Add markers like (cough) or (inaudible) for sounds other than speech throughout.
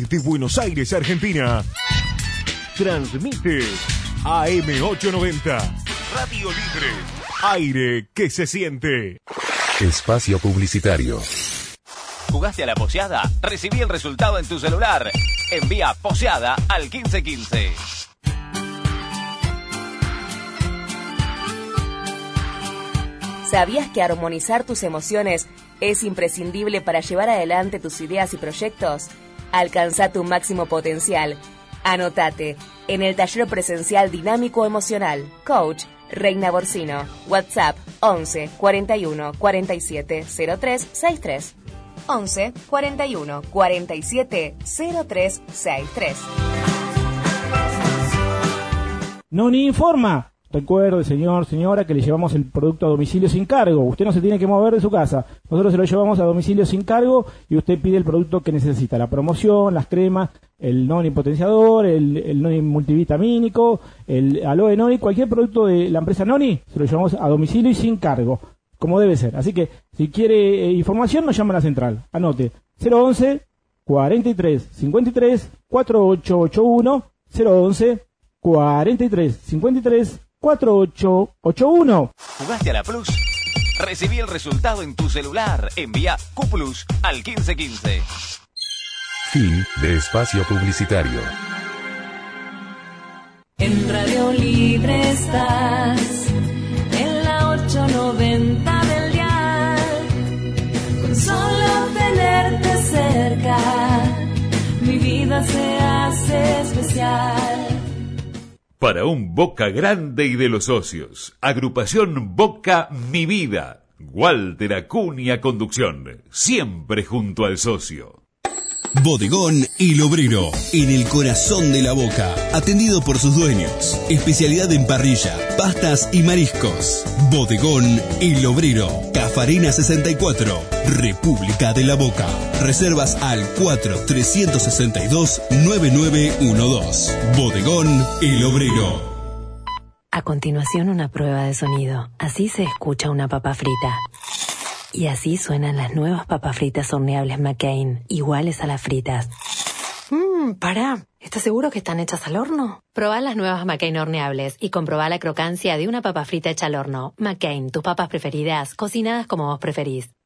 desde Buenos Aires, Argentina. Transmite AM890, Radio Libre, aire que se siente. Espacio Publicitario. ¿Jugaste a la poseada? Recibí el resultado en tu celular. Envía poseada al 1515. ¿Sabías que armonizar tus emociones es imprescindible para llevar adelante tus ideas y proyectos? Alcanza tu máximo potencial. Anotate en el taller presencial dinámico emocional. Coach Reina Borcino. WhatsApp 11 41 47 03 63. 11 41 47 03 63. Noni informa. Recuerde, señor, señora, que le llevamos el producto a domicilio sin cargo. Usted no se tiene que mover de su casa. Nosotros se lo llevamos a domicilio sin cargo y usted pide el producto que necesita. La promoción, las cremas, el noni potenciador, el, noni multivitamínico, el aloe noni, cualquier producto de la empresa noni, se lo llevamos a domicilio y sin cargo. Como debe ser. Así que, si quiere eh, información, nos llama a la central. Anote 011 43 53 4881 011 43 53 4881. ¿Jugaste a la Plus? Recibí el resultado en tu celular. Envía Q Plus al 1515. Fin de espacio publicitario. En Radio Libre estás, en la 890 del dial. Con solo tenerte cerca, mi vida se hace especial. Para un Boca grande y de los socios. Agrupación Boca Mi Vida. Walter Acuña Conducción. Siempre junto al socio. Bodegón El Obrero, en el corazón de la boca, atendido por sus dueños. Especialidad en parrilla, pastas y mariscos. Bodegón El Obrero, Cafarina 64, República de la Boca. Reservas al 4-362-9912. Bodegón El Obrero. A continuación una prueba de sonido. Así se escucha una papa frita. Y así suenan las nuevas papas fritas horneables McCain, iguales a las fritas. Mmm, pará. ¿Estás seguro que están hechas al horno? Probá las nuevas McCain horneables y comprobá la crocancia de una papa frita hecha al horno. McCain, tus papas preferidas, cocinadas como vos preferís.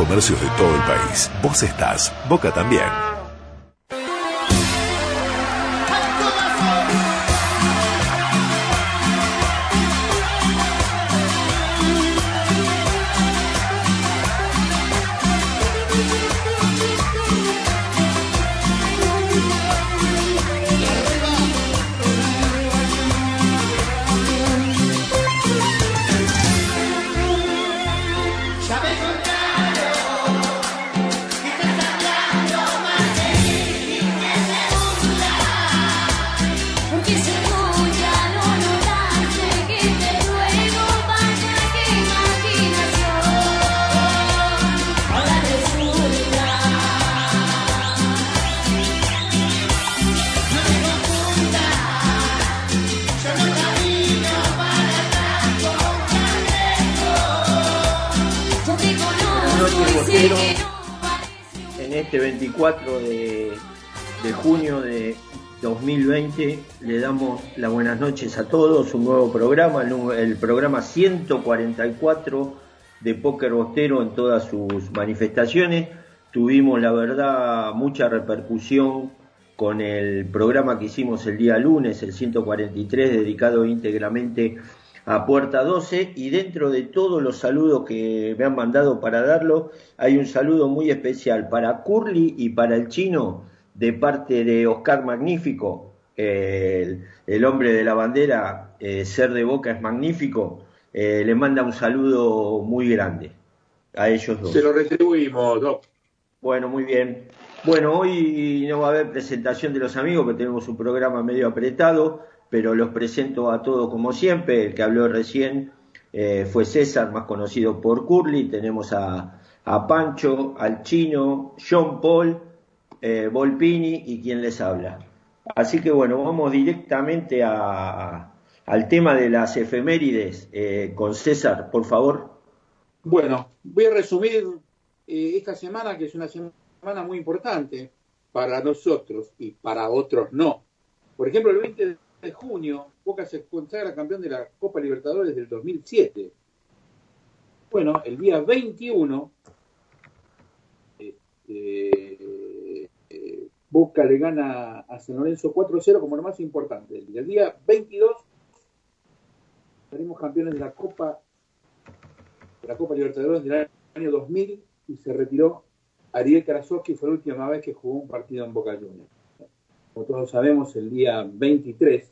comercios de todo el país. Vos estás, Boca también. 24 de, junio de 2020 le damos las buenas noches a todos, un nuevo programa, el, programa 144 de Póker Bostero en todas sus manifestaciones. Tuvimos, la verdad, mucha repercusión con el programa que hicimos el día lunes, el 143, dedicado íntegramente a Puerta 12 y dentro de todos los saludos que me han mandado para darlo, hay un saludo muy especial para Curly y para el chino de parte de Oscar Magnífico, el, el hombre de la bandera, eh, ser de boca es magnífico, eh, le manda un saludo muy grande a ellos dos. Se lo retribuimos, Doc. Bueno, muy bien. Bueno, hoy no va a haber presentación de los amigos, que tenemos un programa medio apretado, pero los presento a todos como siempre. El que habló recién eh, fue César, más conocido por Curly. Tenemos a, Pancho, al Chino, John Paul, eh, Volpini y quien les habla. Así que bueno, vamos directamente a, al tema de las efemérides eh, con César, por favor. Bueno, voy a resumir eh, esta semana, que es una semana muy importante para nosotros y para otros no. Por ejemplo, el 20 de junio, Boca se consagra campeón de la Copa Libertadores del 2007. Bueno, el día 21, este, eh, Boca le gana a San Lorenzo 4-0 como lo más importante. El día 22 salimos campeones de la Copa de la Copa Libertadores del año 2000 y se retiró Ariel Karasowski, fue la última vez que jugó un partido en Boca Juniors. Como todos sabemos, el día 23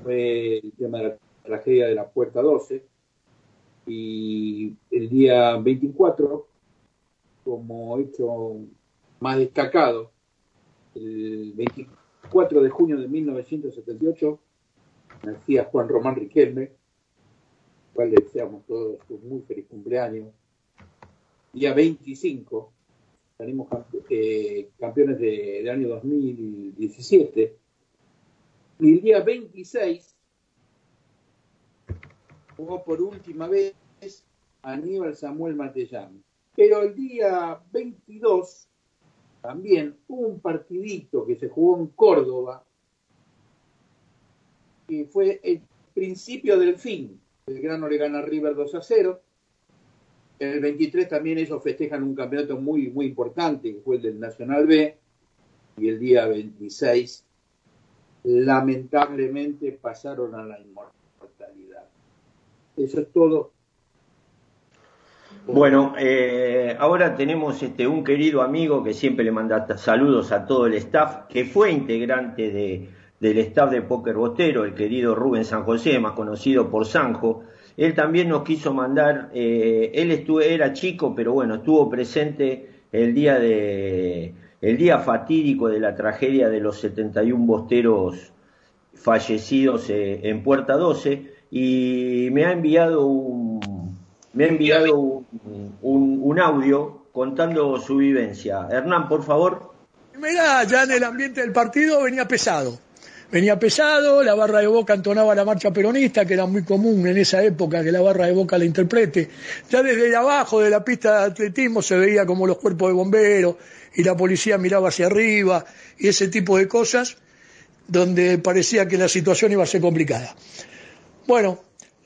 fue el tema de la tragedia de la Puerta 12 y el día 24, como hecho más destacado, el 24 de junio de 1978 nacía Juan Román Riquelme, al cual le deseamos todos un muy feliz cumpleaños. Día 25 salimos eh, campeones de- del año 2017. Y el día 26 jugó por última vez Aníbal Samuel Matellán. Pero el día 22 también hubo un partidito que se jugó en Córdoba, que fue el principio del fin. El Grano le gana a River 2 a 0. El 23 también ellos festejan un campeonato muy, muy importante, que fue el del Nacional B. Y el día 26, lamentablemente, pasaron a la inmortalidad. Eso es todo. Bueno, eh, ahora tenemos este, un querido amigo que siempre le manda saludos a todo el staff, que fue integrante de, del staff de Póker Bostero, el querido Rubén San José, más conocido por Sanjo. Él también nos quiso mandar, eh, él estuvo, era chico, pero bueno, estuvo presente el día de, el día fatídico de la tragedia de los 71 bosteros fallecidos eh, en Puerta 12 y me ha enviado un, me ha enviado un, un- audio contando su vivencia. Hernán, por favor. Mirá, ya en el ambiente del partido venía pesado. Venía pesado, la barra de Boca entonaba la marcha peronista, que era muy común en esa época que la barra de Boca la interprete. Ya desde abajo de la pista de atletismo se veía como los cuerpos de bomberos y la policía miraba hacia arriba y ese tipo de cosas, donde parecía que la situación iba a ser complicada. Bueno,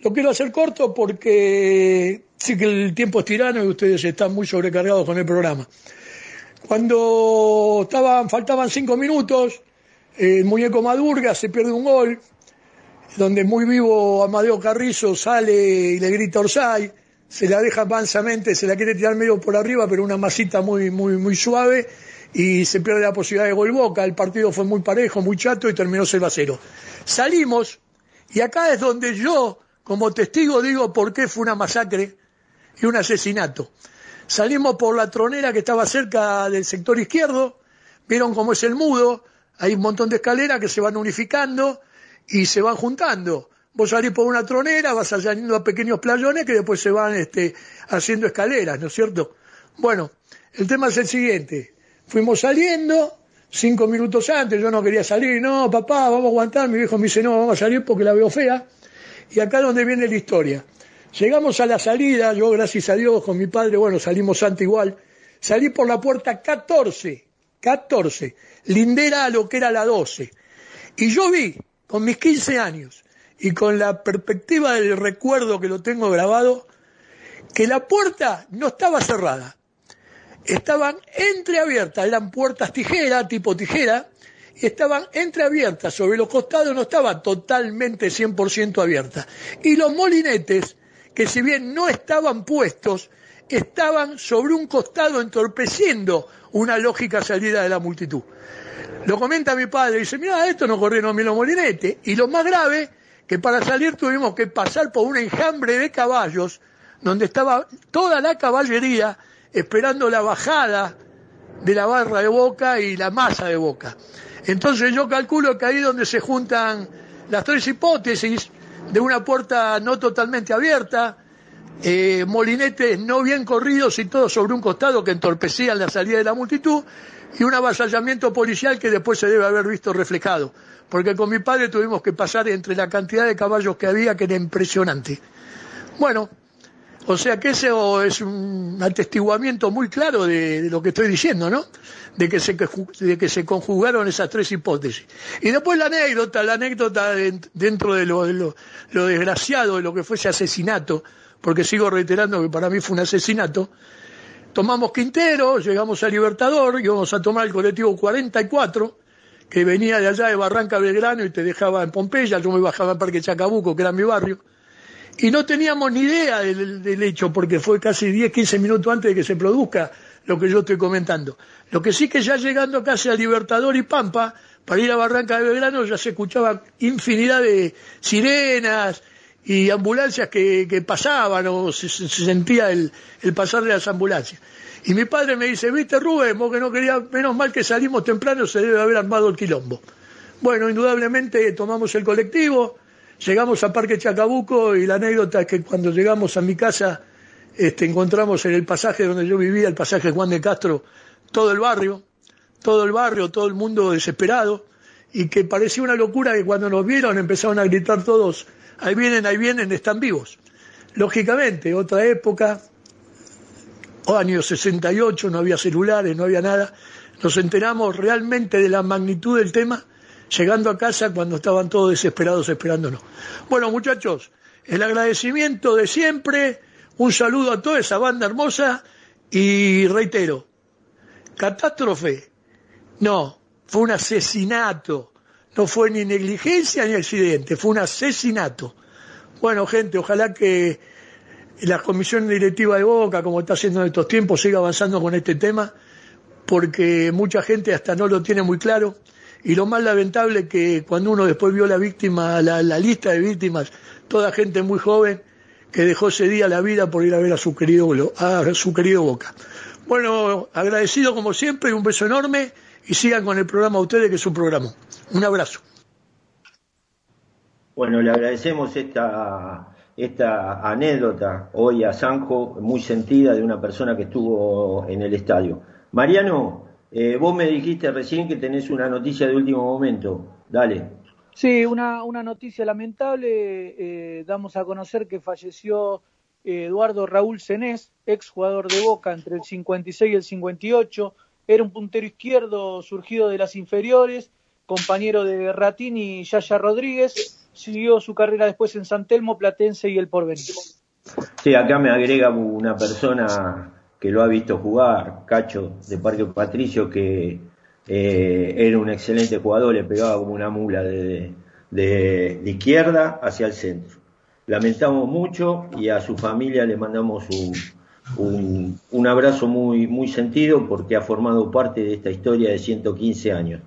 lo quiero hacer corto porque sí que el tiempo es tirano y ustedes están muy sobrecargados con el programa. Cuando estaban, faltaban cinco minutos, el muñeco Madurga se pierde un gol, donde muy vivo Amadeo Carrizo sale y le grita Orsay, se la deja mansamente, se la quiere tirar medio por arriba, pero una masita muy, muy, muy suave, y se pierde la posibilidad de gol Boca. El partido fue muy parejo, muy chato y terminó 0 a 0. Salimos, y acá es donde yo, como testigo, digo por qué fue una masacre y un asesinato. Salimos por la tronera que estaba cerca del sector izquierdo, vieron cómo es el mudo, hay un montón de escaleras que se van unificando y se van juntando. Vos salís por una tronera, vas saliendo a pequeños playones que después se van este, haciendo escaleras, ¿no es cierto? Bueno, el tema es el siguiente. Fuimos saliendo, cinco minutos antes, yo no quería salir, no, papá, vamos a aguantar, mi viejo me dice, no, vamos a salir porque la veo fea. Y acá es donde viene la historia. Llegamos a la salida, yo gracias a Dios con mi padre, bueno, salimos antes igual, salí por la puerta 14, 14, lindera a lo que era la 12. Y yo vi, con mis 15 años, y con la perspectiva del recuerdo que lo tengo grabado, que la puerta no estaba cerrada, estaban entreabiertas, eran puertas tijera, tipo tijera, y estaban entreabiertas, sobre los costados no estaban totalmente 100% abiertas. Y los molinetes, que si bien no estaban puestos, estaban sobre un costado entorpeciendo una lógica salida de la multitud. Lo comenta mi padre, dice, mira, esto no corrieron los molinetes. Y lo más grave, que para salir tuvimos que pasar por un enjambre de caballos, donde estaba toda la caballería esperando la bajada de la barra de boca y la masa de boca. Entonces yo calculo que ahí donde se juntan las tres hipótesis de una puerta no totalmente abierta, eh, molinetes no bien corridos y todo sobre un costado que entorpecían la salida de la multitud y un avasallamiento policial que después se debe haber visto reflejado. Porque con mi padre tuvimos que pasar entre la cantidad de caballos que había que era impresionante. Bueno, o sea que eso es un atestiguamiento muy claro de, de lo que estoy diciendo, ¿no? De que, se, de que se conjugaron esas tres hipótesis. Y después la anécdota, la anécdota de- dentro de lo, de lo- lo desgraciado de lo que fue ese asesinato, porque sigo reiterando que para mí fue un asesinato, tomamos Quintero, llegamos a Libertador, íbamos a tomar el colectivo 44, que venía de allá de Barranca Belgrano y te dejaba en Pompeya, yo me bajaba en Parque Chacabuco, que era mi barrio, y no teníamos ni idea del, del hecho, porque fue casi 10, 15 minutos antes de que se produzca lo que yo estoy comentando. Lo que sí que ya llegando casi a Libertador y Pampa, para ir a Barranca de Belgrano ya se escuchaba infinidad de sirenas y ambulancias que, que pasaban o se, se- se sentía el, el pasar de las ambulancias. Y mi padre me dice, viste Rubén, vos que no querías, menos mal que salimos temprano, se debe haber armado el quilombo. Bueno, indudablemente tomamos el colectivo, llegamos a Parque Chacabuco y la anécdota es que cuando llegamos a mi casa este, encontramos en el pasaje donde yo vivía, el pasaje Juan de Castro, todo el barrio, todo el barrio, todo el mundo desesperado y que parecía una locura que cuando nos vieron empezaron a gritar todos, ahí vienen, ahí vienen, están vivos. Lógicamente, otra época, año 68, no había celulares, no había nada, nos enteramos realmente de la magnitud del tema llegando a casa cuando estaban todos desesperados esperándonos. Bueno, muchachos, el agradecimiento de siempre, un saludo a toda esa banda hermosa y reitero, catástrofe, no, fue un asesinato, no fue ni negligencia ni accidente, fue un asesinato. Bueno, gente, ojalá que la comisión directiva de Boca, como está haciendo en estos tiempos, siga avanzando con este tema, porque mucha gente hasta no lo tiene muy claro. Y lo más lamentable que cuando uno después vio la víctima, la, lista de víctimas, toda gente muy joven que dejó ese día la vida por ir a ver a su querido, a su querido Boca. Bueno, agradecido como siempre, un beso enorme y sigan con el programa ustedes, que es un programa. Un abrazo. Bueno, le agradecemos esta, esta anécdota hoy a Sanjo, muy sentida de una persona que estuvo en el estadio. Mariano, eh, vos me dijiste recién que tenés una noticia de último momento. Dale. Sí, una, una noticia lamentable. eh, damos a conocer que falleció eh, Eduardo Raúl Senés, ex jugador de Boca entre el 56 y el 58. Era un puntero izquierdo surgido de las inferiores, compañero de Ratini Yaya Rodríguez. Siguió su carrera después en San Telmo, Platense y el Porvenir. Sí, acá me agrega una persona que lo ha visto jugar, Cacho de Parque Patricio, que eh, era un excelente jugador, le pegaba como una mula de, de- de izquierda hacia el centro. Lamentamos mucho y a su familia le mandamos un, un- un abrazo muy, muy sentido porque ha formado parte de esta historia de 115 años.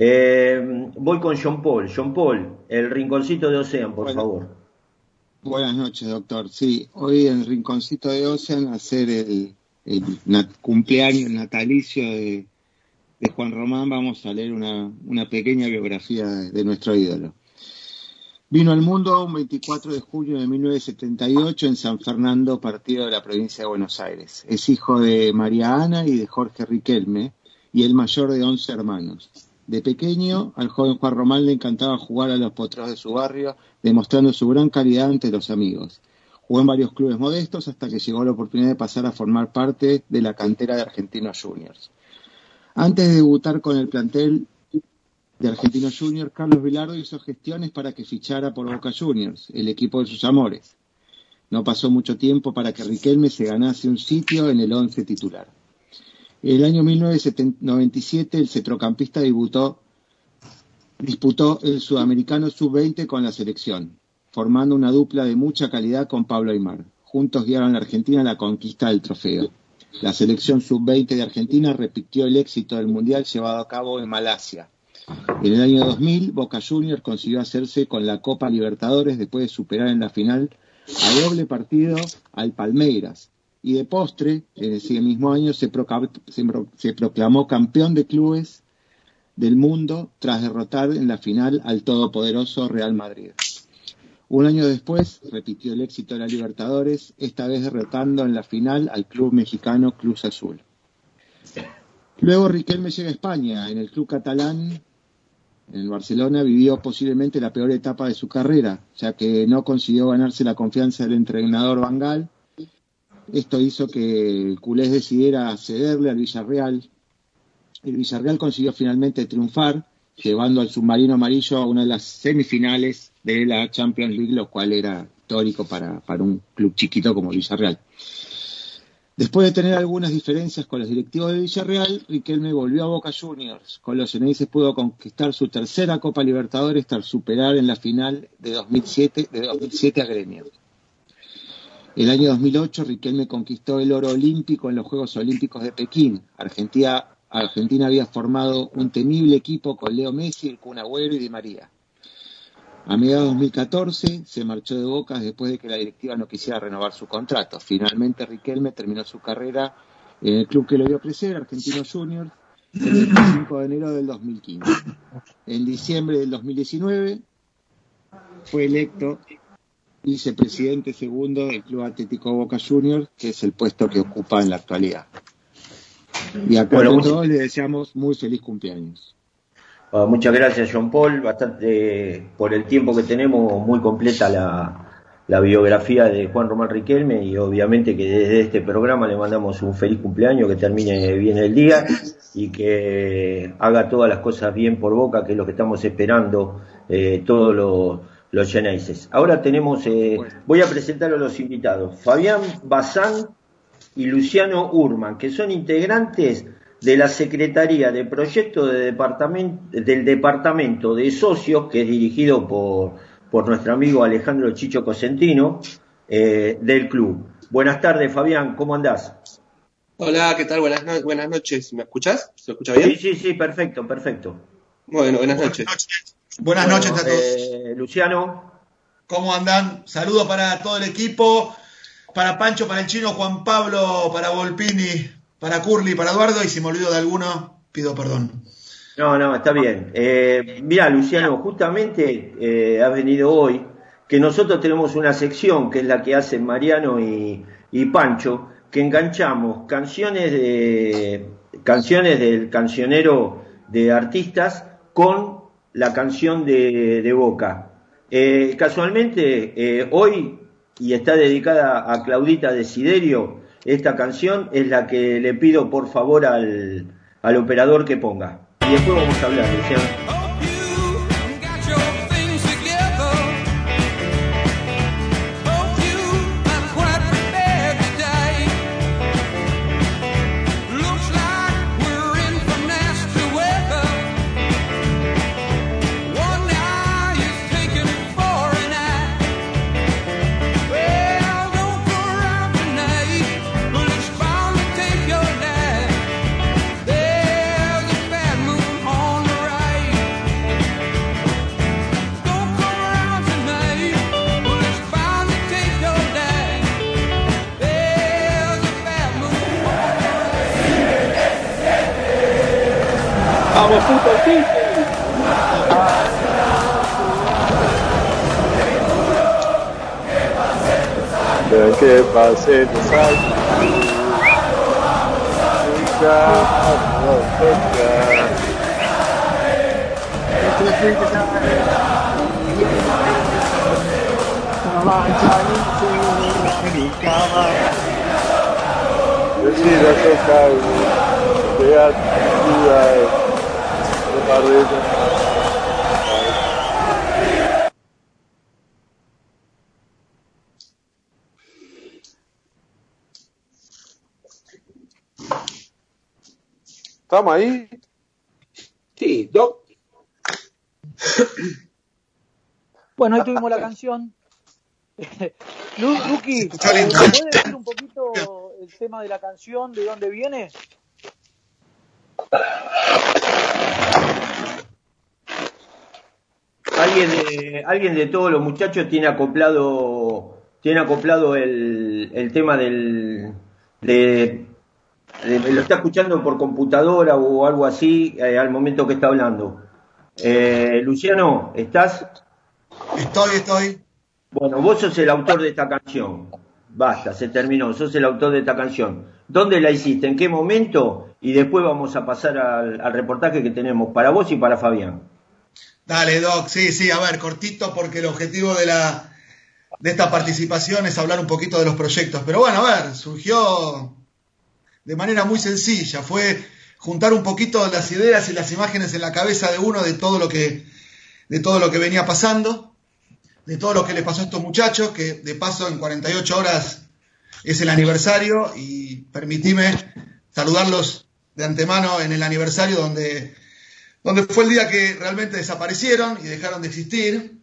Eh, voy con John Paul. John Paul, el rinconcito de Ocean, por Bueno. favor. Buenas noches, doctor. Sí, hoy en el Rinconcito de Ocean hacer el, el nat- cumpleaños natalicio de, de Juan Román vamos a leer una, una pequeña biografía de, de nuestro ídolo. Vino al mundo un 24 de junio de 1978 en San Fernando, partido de la provincia de Buenos Aires. Es hijo de María Ana y de Jorge Riquelme y el mayor de 11 hermanos. De pequeño, al joven Juan Román le encantaba jugar a los potros de su barrio, demostrando su gran calidad ante los amigos. Jugó en varios clubes modestos hasta que llegó la oportunidad de pasar a formar parte de la cantera de Argentinos Juniors. Antes de debutar con el plantel de Argentinos Juniors, Carlos Vilardo hizo gestiones para que fichara por Boca Juniors, el equipo de sus amores. No pasó mucho tiempo para que Riquelme se ganase un sitio en el once titular. El año 1997 el centrocampista debutó, disputó el sudamericano sub-20 con la selección, formando una dupla de mucha calidad con Pablo Aymar. Juntos guiaron a la Argentina a la conquista del trofeo. La selección sub-20 de Argentina repitió el éxito del Mundial llevado a cabo en Malasia. En el año 2000, Boca Juniors consiguió hacerse con la Copa Libertadores después de superar en la final a doble partido al Palmeiras, y de postre, en ese mismo año, se, se pro- se proclamó campeón de clubes del mundo tras derrotar en la final al todopoderoso Real Madrid. Un año después repitió el éxito de la Libertadores, esta vez derrotando en la final al club mexicano Cruz Azul. Luego Riquelme llega a España, en el club catalán, en el Barcelona, vivió posiblemente la peor etapa de su carrera, ya que no consiguió ganarse la confianza del entrenador Van Gaal. Esto hizo que culés decidiera cederle al Villarreal. El Villarreal consiguió finalmente triunfar, llevando al submarino amarillo a una de las semifinales de la Champions League, lo cual era histórico para, para un club chiquito como Villarreal. Después de tener algunas diferencias con los directivos de Villarreal, Riquelme volvió a Boca Juniors. Con los Ceneices pudo conquistar su tercera Copa Libertadores tras superar en la final de 2007, de 2007 a Gremio. El año 2008, Riquelme conquistó el oro olímpico en los Juegos Olímpicos de Pekín. Argentina, Argentina había formado un temible equipo con Leo Messi, el Kun Agüero y Di María. A mediados de 2014 se marchó de Boca después de que la directiva no quisiera renovar su contrato. Finalmente Riquelme terminó su carrera en el club que lo vio crecer, Argentino Juniors, el 25 de enero del 2015. En diciembre del 2019 fue electo vicepresidente segundo del Club Atlético Boca Juniors, que es el puesto que ocupa en la actualidad. Y Bueno, a muchas- todos les deseamos muy feliz cumpleaños. Ah, muchas gracias, John Paul. Bastante, por el tiempo que tenemos, muy completa la, la biografía de Juan Román Riquelme y obviamente que desde este programa le mandamos un feliz cumpleaños, que termine bien el día y que haga todas las cosas bien por boca, que es lo que estamos esperando eh, todos los, los Geneises. Ahora tenemos, eh, voy a presentar a los invitados. Fabián Bazán y Luciano Urman, que son integrantes de la Secretaría de Proyectos de Departamento, del Departamento de Socios, que es dirigido por, por nuestro amigo Alejandro Chicho Cosentino, eh, del club. Buenas tardes, Fabián, ¿cómo andás? Hola, ¿qué tal? Buenas, no- buenas noches. ¿Me escuchás? ¿Se escucha bien? Sí, sí, sí, perfecto, perfecto. Bueno, buenas noches. Buenas Bueno, noches a todos. eh, Luciano. ¿Cómo andan? Saludos para todo el equipo, para Pancho, para el chino, Juan Pablo, para Volpini, para Curly, para Eduardo, y si me olvido de alguno, pido perdón. No, no, está bien. Eh, mira, Luciano, justamente eh, has venido hoy, que nosotros tenemos una sección que es la que hacen Mariano y, y Pancho, que enganchamos canciones de canciones del cancionero de artistas con la canción de, de Boca. Eh, casualmente, eh, hoy, y está dedicada a Claudita Desiderio, esta canción es la que le pido por favor al, al operador que ponga. Y después vamos a hablar. Vamos, puto City. De que pase los años. Nunca nos toca. Decida tocar, te ayuda, te ¿Estamos ahí? Sí, Doc. Bueno, ahí tuvimos la canción. (laughs) Lu- Luqui, ¿me puedes decir un poquito el tema de la canción, de dónde viene? Alguien de, alguien de todos los muchachos tiene acoplado, tiene acoplado el, el tema del, de- de- lo está escuchando por computadora o algo así eh, al momento que está hablando. Eh, Luciano, ¿estás? Estoy, estoy. Bueno, vos sos el autor de esta canción. Basta, se terminó. Sos el autor de esta canción. ¿Dónde la hiciste? ¿En qué momento? Y después vamos a pasar al, al reportaje que tenemos para vos y para Fabián. Dale, Doc. Sí, sí, a ver, cortito porque el objetivo de la de esta participación es hablar un poquito de los proyectos. Pero bueno, a ver, surgió de manera muy sencilla. Fue juntar un poquito las ideas y las imágenes en la cabeza de uno de todo lo que, de todo lo que venía pasando, de todo lo que le pasó a estos muchachos, que de paso en 48 horas es el aniversario y permitime saludarlos de antemano en el aniversario donde, donde fue el día que realmente desaparecieron y dejaron de existir.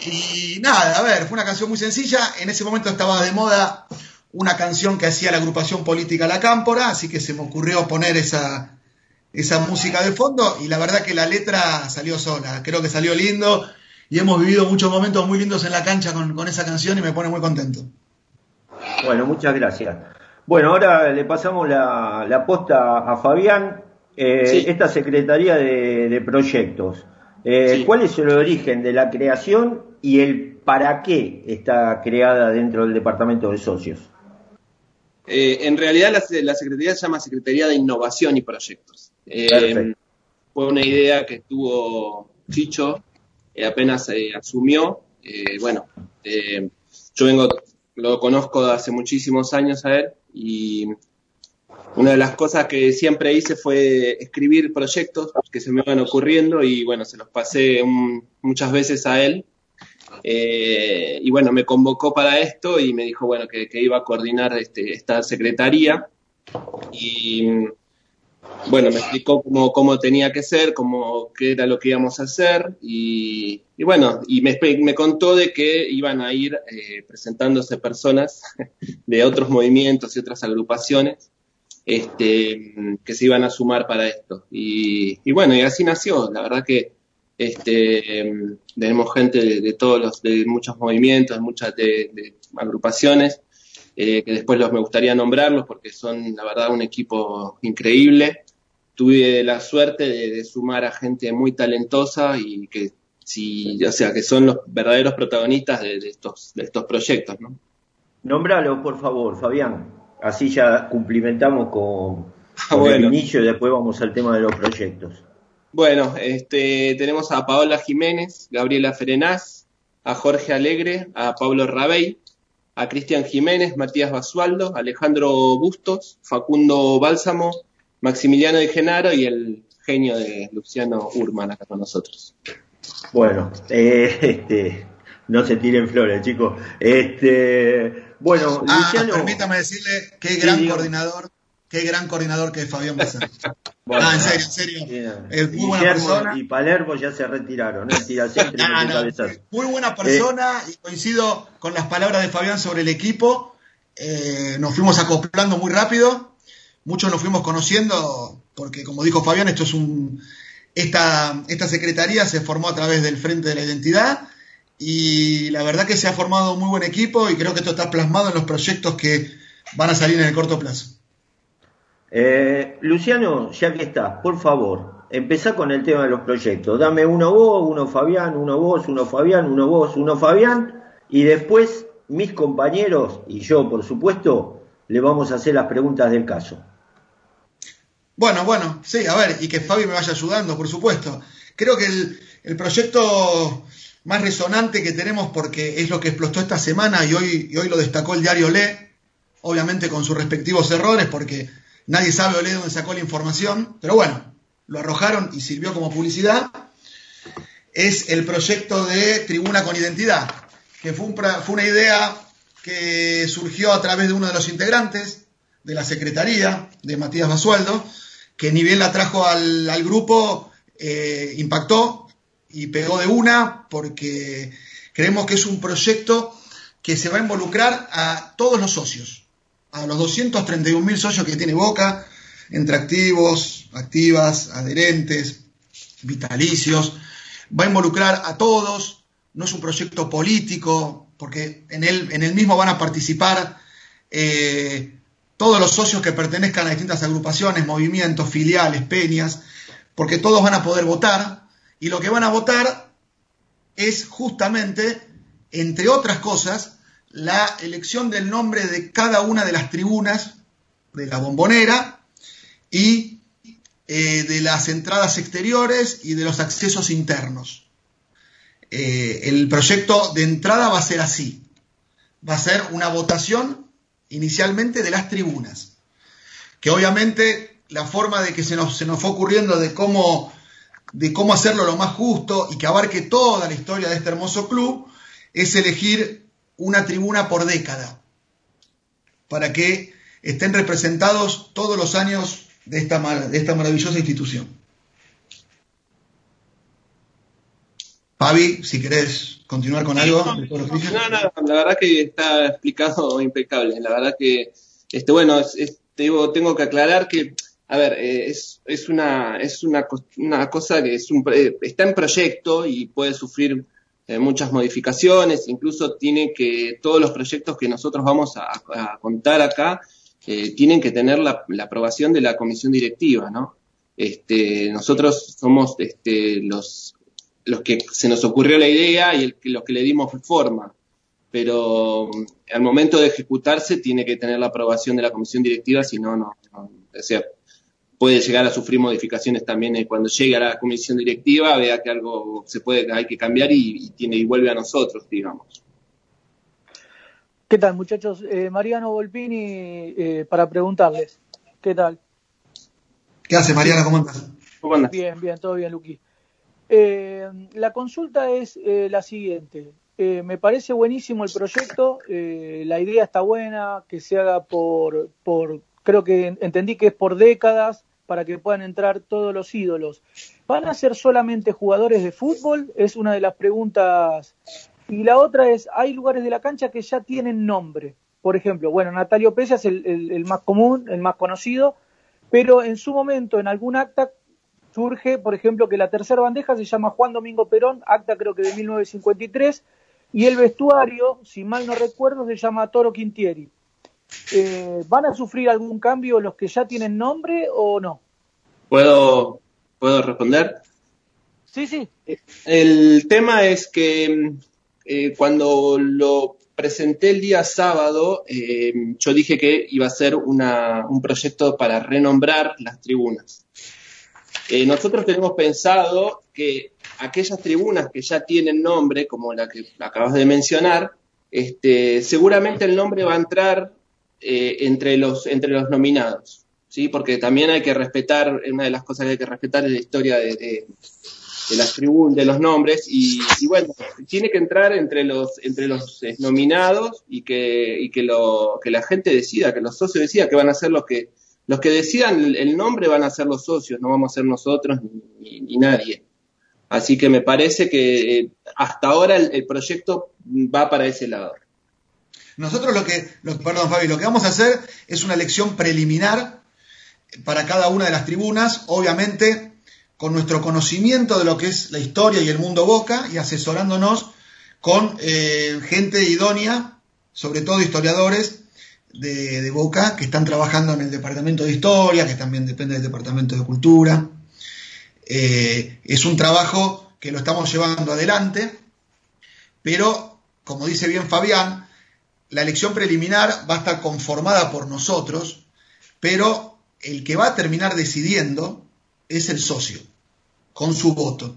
Y nada, a ver, fue una canción muy sencilla. En ese momento estaba de moda una canción que hacía la agrupación política La Cámpora, así que se me ocurrió poner esa, esa música de fondo y la verdad que la letra salió sola. Creo que salió lindo y hemos vivido muchos momentos muy lindos en la cancha con, con esa canción y me pone muy contento. Bueno, muchas gracias. Bueno, ahora le pasamos la, la posta a Fabián. Eh, Sí. Esta Secretaría de, de Proyectos, eh, Sí. ¿cuál es el origen de la creación y el para qué está creada dentro del Departamento de Socios? Eh, en realidad la, la Secretaría se llama Secretaría de Innovación y Proyectos. Fue una idea que tuvo Chicho, apenas asumió. Bueno, yo vengo, lo conozco de hace muchísimos años a él y una de las cosas que siempre hice fue escribir proyectos que se me iban ocurriendo y bueno, se los pasé un- muchas veces a él. Eh, y bueno, me convocó para esto y me dijo, bueno, que, iba a coordinar este, esta secretaría. Y bueno, me explicó cómo, tenía que ser, cómo, qué era lo que íbamos a hacer. Y, bueno, y me, me contó de que iban a ir eh, presentándose personas (laughs) de otros movimientos y otras agrupaciones este, que se iban a sumar para esto. Y, bueno, y así nació. La verdad que este, em, tenemos gente de, todos los, de muchos movimientos, muchas de, agrupaciones, eh, que después los me gustaría nombrarlos porque son, la verdad, un equipo increíble. Tuve la suerte de, sumar a gente muy talentosa y que sí, o sea, que son los verdaderos protagonistas de, de estos, de estos proyectos, ¿no? Nómbralo, por favor, Fabián. Así ya cumplimentamos con, con bueno. el inicio y después vamos al tema de los proyectos. Bueno, este, tenemos a Paola Jiménez, Gabriela Ferenaz, a Jorge Alegre, a Pablo Rabey, a Cristian Jiménez, Matías Basualdo, Alejandro Bustos, Facundo Bálsamo, Maximiliano de Genaro y el genio de Luciano Urman acá con nosotros. Bueno, eh, (laughs) este, no se tiren flores, chicos. Este, bueno, Ah, Luciano. permítame decirle qué gran coordinador, qué gran coordinador que es Fabián. Bueno, (laughs) ah, en serio, en serio. Es muy buena Guillermo persona. y Palermo ya se retiraron, mete (laughs) no. Muy buena Eh, persona y coincido con las palabras de Fabián sobre el equipo. Eh, nos fuimos acoplando muy rápido, muchos nos fuimos conociendo porque como dijo Fabián, esto es un esta, esta secretaría se formó a través del Frente de la Identidad y la verdad que se ha formado un muy buen equipo y creo que esto está plasmado en los proyectos que van a salir en el corto plazo. Eh, Luciano, ya que estás, por favor, empezá con el tema de los proyectos. Dame uno vos, uno Fabián, uno vos, uno Fabián, uno vos, uno Fabián, y después mis compañeros y yo, por supuesto, le vamos a hacer las preguntas del caso. Bueno, bueno, sí, a ver, y que Fabi me vaya ayudando, por supuesto. Creo que el, el proyecto más resonante que tenemos, porque es lo que explotó esta semana y hoy, y hoy lo destacó el diario Le, obviamente con sus respectivos errores, porque nadie sabe o lee dónde sacó la información, pero bueno, lo arrojaron y sirvió como publicidad, es el proyecto de Tribuna con Identidad, que fue, un fue una idea que surgió a través de uno de los integrantes de la Secretaría, de Matías Basualdo, que ni bien la trajo al, al grupo, eh, impactó y pegó de una, porque creemos que es un proyecto que se va a involucrar a todos los socios, a los 231 mil socios que tiene Boca, entre activos, activas, adherentes, vitalicios, va a involucrar a todos, no es un proyecto político, porque en él, en el mismo van a participar eh, todos los socios que pertenezcan a distintas agrupaciones, movimientos, filiales, peñas, porque todos van a poder votar y lo que van a votar es justamente, entre otras cosas, la elección del nombre de cada una de las tribunas de la bombonera y eh, de las entradas exteriores y de los accesos internos. Eh, el proyecto de entrada va a ser así. Va a ser una votación inicialmente de las tribunas. Que obviamente la forma de que se nos, se nos fue ocurriendo de cómo, de cómo hacerlo lo más justo y que abarque toda la historia de este hermoso club es elegir una tribuna por década. Para que estén representados todos los años de esta, de esta maravillosa institución. Pavi, si querés continuar con algo. No, no, la verdad que está explicado impecable. La verdad que, este, bueno, es- digo, tengo que aclarar que, a ver, eh, es, es una, es una, una cosa que es un, eh, está en proyecto y puede sufrir eh, muchas modificaciones. Incluso tiene que, todos los proyectos que nosotros vamos a, contar acá, eh, tienen que tener la, aprobación de la comisión directiva, ¿no? Este, nosotros somos este, los, los que se nos ocurrió la idea y el, los que le dimos forma, pero mm, al momento de ejecutarse tiene que tener la aprobación de la comisión directiva, si no, no, no- o sea, puede llegar a sufrir modificaciones también eh, cuando llegue a la comisión directiva, vea que algo se puede, hay que cambiar y, y tiene y vuelve a nosotros, digamos. ¿Qué tal, muchachos? Eh, Mariano Volpini, eh, para preguntarles. ¿Qué tal? ¿Qué hace Mariana? ¿Cómo andas? ¿Cómo andas? Bien, bien, todo bien, Luqui. Eh, la consulta es eh, la siguiente. Eh, me parece buenísimo el proyecto, eh, la idea está buena, que se haga por, por, creo que en- entendí que es por décadas para que puedan entrar todos los ídolos. ¿Van a ser solamente jugadores de fútbol? Es una de las preguntas. Y la otra es, hay lugares de la cancha que ya tienen nombre. Por ejemplo, bueno, Natalio Pella es el, el- el más común, el más conocido, pero en su momento, en algún acta, surge, por ejemplo, que la tercera bandeja se llama Juan Domingo Perón, acta creo que de 1953, y el vestuario, si mal no recuerdo, se llama Toro Quintieri. Eh, ¿Van a sufrir algún cambio los que ya tienen nombre o no? ¿Puedo, ¿Puedo responder? Sí, sí. El tema es que eh, cuando lo presenté el día sábado, eh, yo dije que iba a ser una- un proyecto para renombrar las tribunas. Eh, nosotros tenemos pensado que aquellas tribunas que ya tienen nombre, como la que acabas de mencionar, este, seguramente el nombre va a entrar eh, entre, los, entre los nominados, ¿sí? porque también hay que respetar, una de las cosas que hay que respetar es la historia de, de- las tribunas, de los nombres, y, bueno, tiene que entrar entre los, entre los eh, nominados y que, y que, lo, que la gente decida, que los socios decidan que van a ser los que, los que decidan el, el nombre van a ser los socios, no vamos a ser nosotros ni, ni- ni nadie. Así que me parece que eh, hasta ahora el, el proyecto va para ese lado. Nosotros lo que, lo- perdón Fabi, lo que vamos a hacer es una elección preliminar para cada una de las tribunas, obviamente con nuestro conocimiento de lo que es la historia y el mundo Boca y asesorándonos con eh, gente idónea, sobre todo historiadores de, de Boca, que están trabajando en el departamento de historia, que también depende del departamento de cultura. Eh, es un trabajo que lo estamos llevando adelante, pero como dice bien Fabián, la elección preliminar va a estar conformada por nosotros, pero el que va a terminar decidiendo es el socio, con su voto.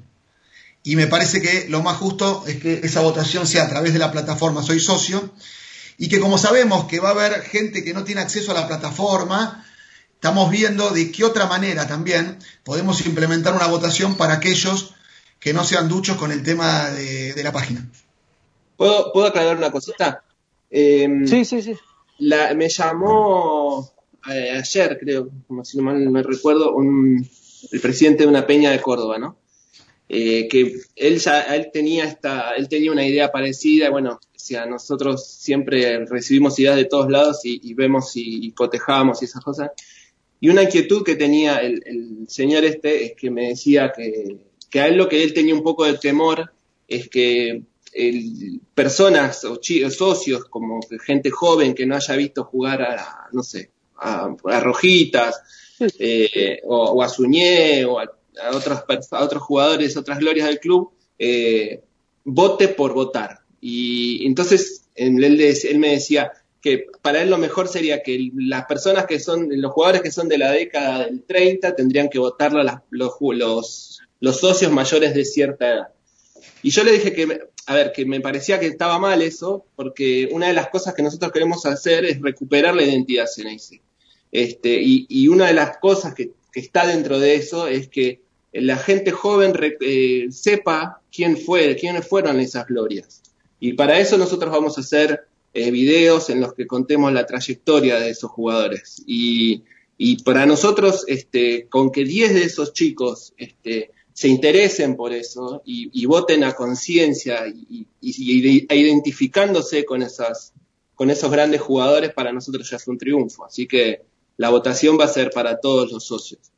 Y me parece que lo más justo es que esa votación sea a través de la plataforma Soy Socio, y que como sabemos que va a haber gente que no tiene acceso a la plataforma, estamos viendo de qué otra manera también podemos implementar una votación para aquellos que no sean duchos con el tema de, la página. ¿Puedo, ¿puedo aclarar una cosita? Eh, sí, sí, sí. La, me llamó eh, ayer, creo, como si no mal me recuerdo, un, el presidente de una peña de Córdoba, ¿no? Eh, que él ya él tenía esta, él tenía una idea parecida, bueno, si a nosotros siempre recibimos ideas de todos lados y, y vemos y, y cotejamos y esas cosas. Y una inquietud que tenía el, el señor este es que me decía que, que a él lo que él tenía un poco de temor es que el- personas o socios como gente joven que no haya visto jugar a, no sé, a, a Rojitas, eh, o, o a Suñé, o a, a otros, a otros jugadores, otras glorias del club, eh, vote por votar. Y entonces él, me decía que para él lo mejor sería que las personas que son, los jugadores que son de la década del 30 tendrían que votarlo las- los, los, los socios mayores de cierta edad. Y yo le dije que, a ver, que me parecía que estaba mal eso, porque una de las cosas que nosotros queremos hacer es recuperar la identidad Ceneice. Este, y, y una de las cosas que, está dentro de eso es que la gente joven eh, sepa quién fue, quiénes fueron esas glorias. Y para eso nosotros vamos a hacer eh, videos en los que contemos la trayectoria de esos jugadores. Y, y para nosotros, este, con que 10 de esos chicos este, se interesen por eso y, voten a conciencia y, y- identificándose con, esas, con esos grandes jugadores, para nosotros ya es un triunfo. Así que la votación va a ser para todos los socios.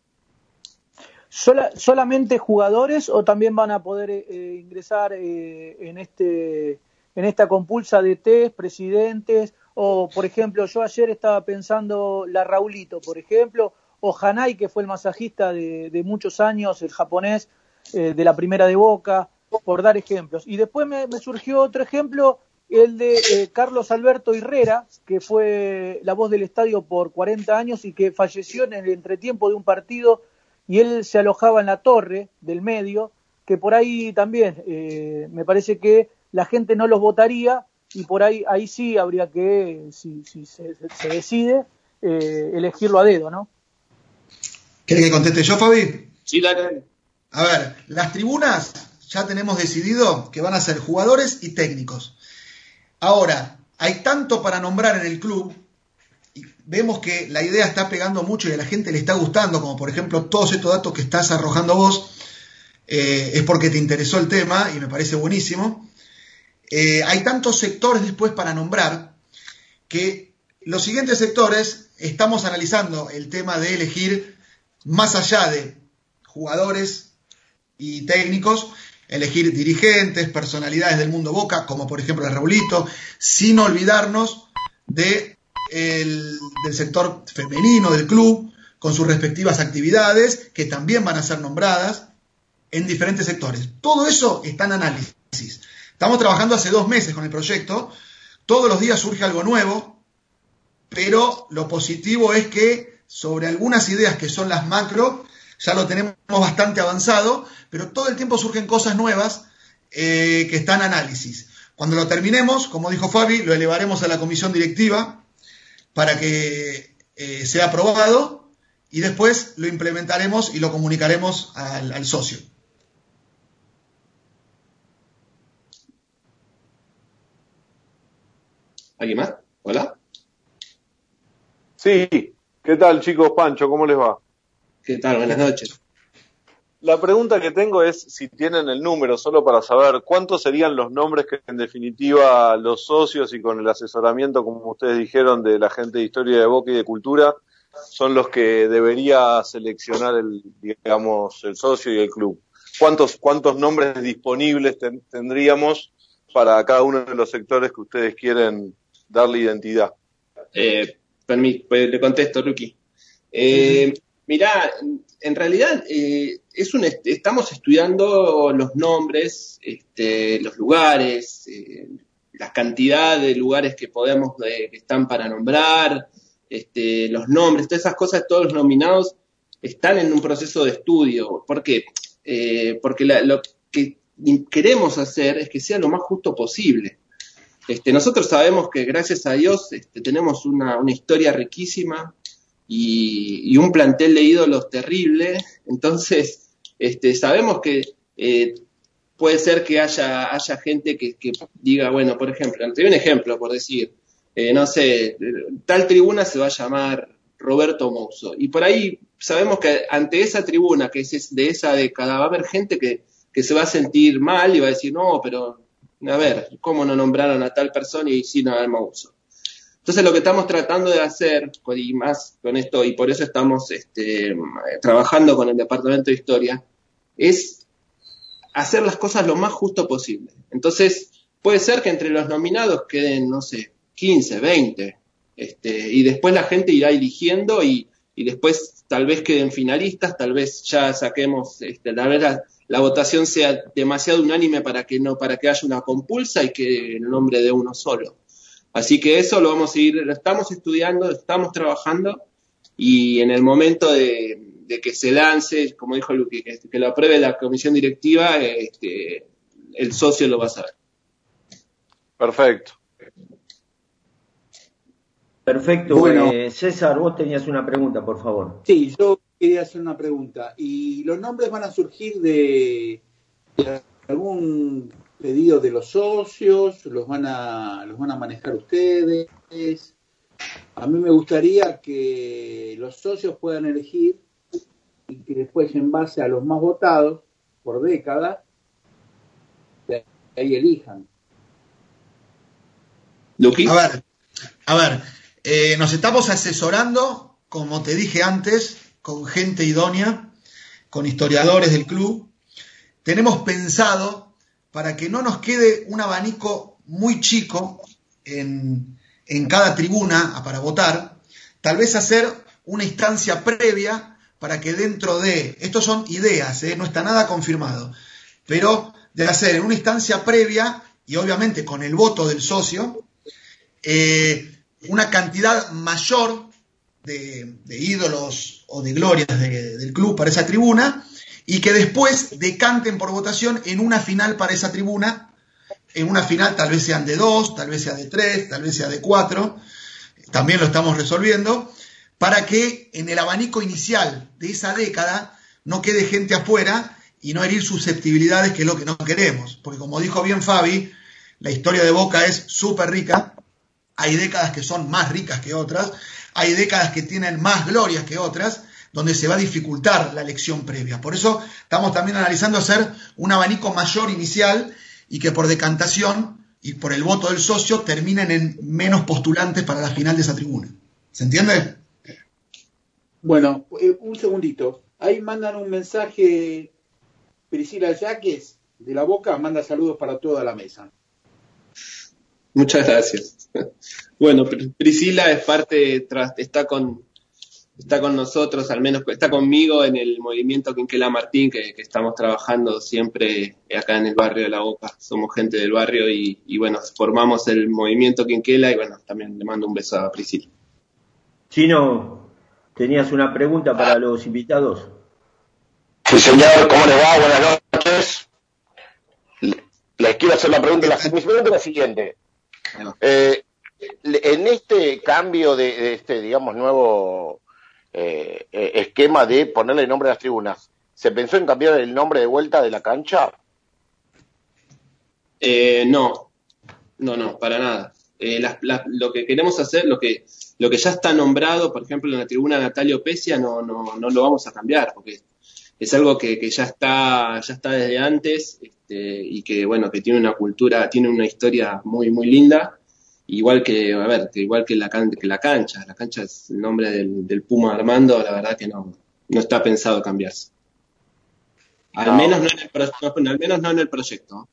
Sola- ¿Solamente jugadores o también van a poder eh, ingresar eh, en este en esta compulsa de test, presidentes? O, por ejemplo, yo ayer estaba pensando la Raulito, por ejemplo, o Hanai, que fue el masajista de, muchos años, el japonés eh, de la primera de Boca, por dar ejemplos. Y después me, surgió otro ejemplo, el de eh, Carlos Alberto Herrera, que fue la voz del estadio por 40 años y que falleció en el entretiempo de un partido y él se alojaba en la torre del medio, que por ahí también eh, me parece que la gente no los votaría y por ahí ahí sí habría que, si, se, decide, elegirlo a dedo, ¿no? ¿Querés que conteste yo, Fabi? Sí, dale. A ver, las tribunas ya tenemos decidido que van a ser jugadores y técnicos. Ahora, hay tanto para nombrar en el club, y vemos que la idea está pegando mucho y a la gente le está gustando, como por ejemplo todos estos datos que estás arrojando vos, eh, es porque te interesó el tema y me parece buenísimo. Eh, hay tantos sectores después para nombrar que los siguientes sectores estamos analizando el tema de elegir más allá de jugadores y técnicos, elegir dirigentes, personalidades del mundo Boca, como por ejemplo el Raulito, sin olvidarnos de el- del sector femenino del club, con sus respectivas actividades, que también van a ser nombradas en diferentes sectores. Todo eso está en análisis. Estamos trabajando hace dos meses con el proyecto, todos los días surge algo nuevo, pero lo positivo es que sobre algunas ideas que son las macro, ya lo tenemos bastante avanzado, pero todo el tiempo surgen cosas nuevas eh, que están en análisis. Cuando lo terminemos, como dijo Fabi, lo elevaremos a la comisión directiva para que eh, sea aprobado y después lo implementaremos y lo comunicaremos al, al socio. ¿Alguien más? ¿Hola? Sí, ¿qué tal chicos? Pancho, ¿cómo les va? ¿Qué tal? Buenas noches. La pregunta que tengo es si tienen el número, solo para saber cuántos serían los nombres que en definitiva los socios y con el asesoramiento, como ustedes dijeron, de la gente de historia de Boca y de cultura, son los que debería seleccionar el, digamos, el socio y el club. ¿Cuántos, cuántos nombres disponibles ten- tendríamos para cada uno de los sectores que ustedes quieren darle identidad? Eh, permi- pues, le contesto, Luqui. Eh, Mirá, en realidad eh, es un est- estamos estudiando los nombres, este, los lugares, eh, la cantidad de lugares que podemos eh, que están para nombrar, este, los nombres, todas esas cosas, todos los nominados están en un proceso de estudio. ¿Por qué? Eh, porque la- lo que queremos hacer es que sea lo más justo posible. Este, nosotros sabemos que gracias a Dios este, tenemos una, historia riquísima y, un plantel de ídolos terrible, entonces este, sabemos que eh, puede ser que haya, haya gente que, diga, bueno, por ejemplo, te doy un ejemplo, por decir, eh, no sé, tal tribuna se va a llamar Roberto Mouso, y por ahí sabemos que ante esa tribuna, que es de esa década, va a haber gente que se va a sentir mal y va a decir, no, pero a ver, ¿cómo no nombraron a tal persona y sí no al Mouso? Entonces lo que estamos tratando de hacer, y más con esto, y por eso estamos este, trabajando con el Departamento de Historia, es hacer las cosas lo más justo posible. Entonces, puede ser que entre los nominados queden, no sé, 15, 20, Este, y después la gente irá eligiendo y, y después tal vez queden finalistas, tal vez ya saquemos, este, la verdad, la votación sea demasiado unánime para que no, para que haya una compulsa y que el nombre de uno solo. Así que eso lo vamos a ir, lo estamos estudiando, estamos trabajando y en el momento de, de que se lance, como dijo Luqui, que, que lo apruebe la comisión directiva, este, el socio lo va a saber. Perfecto. Perfecto. Bueno. Eh, César, vos tenías una pregunta, por favor. Sí, yo quería hacer una pregunta. ¿Y los nombres van a surgir de, de algún pedido de los socios? ¿Los van a, los van a manejar ustedes? A mí me gustaría que los socios puedan elegir y que después, en base a los más votados por década, de ahí elijan. A ver, a ver, eh, nos estamos asesorando, como te dije antes, con gente idónea, con historiadores del club. Tenemos pensado, para que no nos quede un abanico muy chico en, en cada tribuna para votar, tal vez hacer una instancia previa para que dentro de, estos son ideas, ¿eh? no está nada confirmado, pero de hacer en una instancia previa y obviamente con el voto del socio, eh, una cantidad mayor de, ídolos o de glorias de- del club para esa tribuna y que después decanten por votación en una final para esa tribuna. En una final tal vez sean de dos, tal vez sea de tres, tal vez sea de cuatro. También lo estamos resolviendo para que en el abanico inicial de esa década no quede gente afuera y no herir susceptibilidades, que es lo que no queremos. Porque como dijo bien Fabi, la historia de Boca es súper rica, hay décadas que son más ricas que otras, hay décadas que tienen más glorias que otras, donde se va a dificultar la elección previa. Por eso estamos también analizando hacer un abanico mayor inicial y que por decantación y por el voto del socio terminen en menos postulantes para la final de esa tribuna. ¿Se entiende? Bueno, eh, un segundito. Ahí mandan un mensaje, Priscila Yaques, de la Boca, manda saludos para toda la mesa. Muchas gracias. (laughs) Bueno, Pr- Priscila es parte, tras- está con, está con nosotros, al menos está conmigo en el movimiento Quinquela Martín, que, que estamos trabajando siempre acá en el barrio de La Boca. Somos gente del barrio y, y bueno, formamos el movimiento Quinquela y bueno, también le mando un beso a Priscila. Chino, tenías una pregunta para los invitados. Sí, señor, ¿cómo le va? Buenas noches. Le- Les quiero hacer la pregunta. La, mi pregunta es la siguiente. Eh, en este cambio de, de este, digamos, nuevo eh, eh, esquema de ponerle nombre a las tribunas, ¿se pensó en cambiar el nombre de vuelta de la cancha? Eh, no, no, no, para nada. Eh, lo que queremos hacer, lo que, lo que ya está nombrado, por ejemplo, en la tribuna Natalio Pesia, no, no, no lo vamos a cambiar, porque es algo que, que ya está, ya está desde antes, este, y que bueno, que tiene una cultura, tiene una historia muy, muy linda, igual que, a ver, que igual que la, can- que la cancha, la cancha es el nombre del, del Puma Armando, la verdad que no, no está pensado cambiarse. Al No. menos no en el, no, al menos no en el proyecto.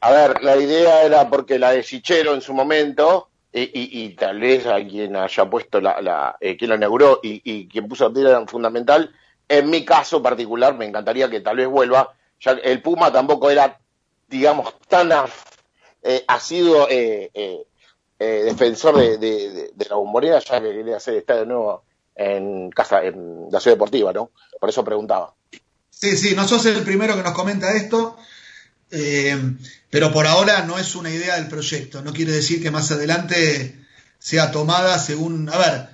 A ver, la idea era porque la de Sichero en su momento, y, y- y tal vez a quien haya puesto la, la eh, quien lo inauguró y, y quien puso la piedra fundamental, en mi caso particular me encantaría que tal vez vuelva, ya que el Puma tampoco era, digamos, tan eh, ha sido eh, eh, eh, defensor de, de- de- de la bombonera, ya que quería hacer estadio nuevo en casa, en la ciudad deportiva, ¿no? Por eso preguntaba. Sí, sí, no sos el primero que nos comenta esto, pero por ahora no es una idea del proyecto. No quiere decir que más adelante sea tomada según... A ver,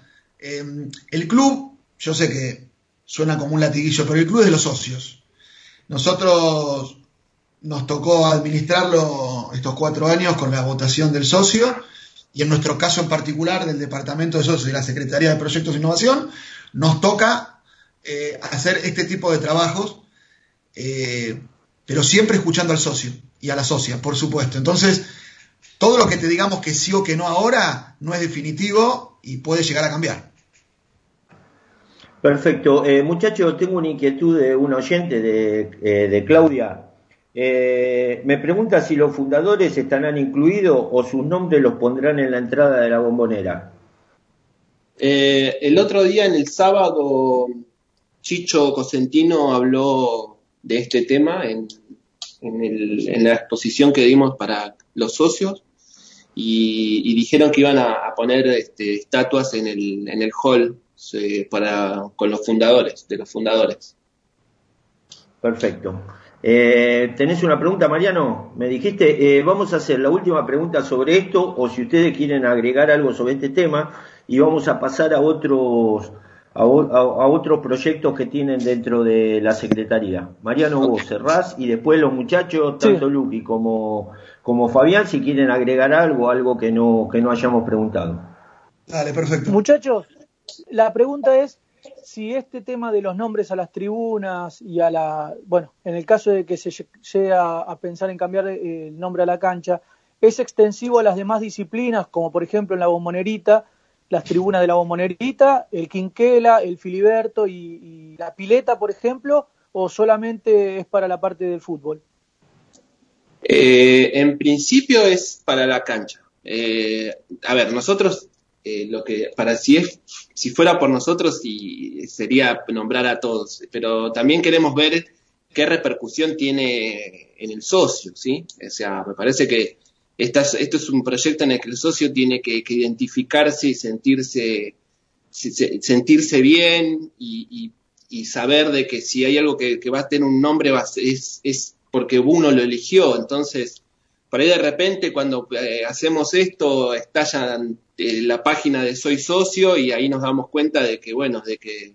el club, yo sé que suena como un latiguillo, pero el club es de los socios. Nosotros nos tocó administrarlo estos cuatro años con la votación del socio y en nuestro caso en particular del Departamento de Socios y la Secretaría de Proyectos de Innovación, nos toca eh, hacer este tipo de trabajos, eh, pero siempre escuchando al socio y a la socia, por supuesto. Entonces, todo lo que te digamos que sí o que no ahora no es definitivo y puede llegar a cambiar. Perfecto. Eh, muchachos, tengo una inquietud de un oyente, de, eh, de Claudia. Eh, me pregunta si los fundadores estarán incluidos o sus nombres los pondrán en la entrada de la bombonera. Eh, el otro día, en el sábado, Chicho Cosentino habló de este tema en, en, el- en la exposición que dimos para los socios y, dijeron que iban a, a poner este, estatuas en el, en el hall eh, para, con los fundadores, de los fundadores. Perfecto. Eh, ¿Tenés una pregunta, Mariano? Me dijiste, eh, vamos a hacer la última pregunta sobre esto, o si ustedes quieren agregar algo sobre este tema, y vamos a pasar a otros, a, o- a- a otros proyectos que tienen dentro de la Secretaría. Mariano, vos cerrás, y después los muchachos, tanto Luqui como, como Fabián, si quieren agregar algo, algo que no, que no hayamos preguntado. Dale, perfecto. Muchachos, la pregunta es si este tema de los nombres a las tribunas y a la, bueno, en el caso de que se lle- llegue a, a pensar en cambiar eh, el nombre a la cancha, es extensivo a las demás disciplinas, como por ejemplo en la bombonerita, las tribunas de la bombonerita, el quinquela, el filiberto y, y la pileta, por ejemplo, o solamente es para la parte del fútbol. Eh, en principio es para la cancha. Eh, a ver, nosotros, eh, lo que, para si es, si fuera por nosotros, y sería nombrar a todos, pero también queremos ver qué repercusión tiene en el socio, ¿sí? O sea, me parece que esta es- esto es un proyecto en el que el socio tiene que, identificarse y sentirse, se- se- sentirse bien y, y- saber de que si hay algo que, que va a tener un nombre va es, es porque uno lo eligió. Entonces, por ahí de repente cuando eh, hacemos esto, estalla eh, la página de Soy Socio y ahí nos damos cuenta de que, bueno, de que,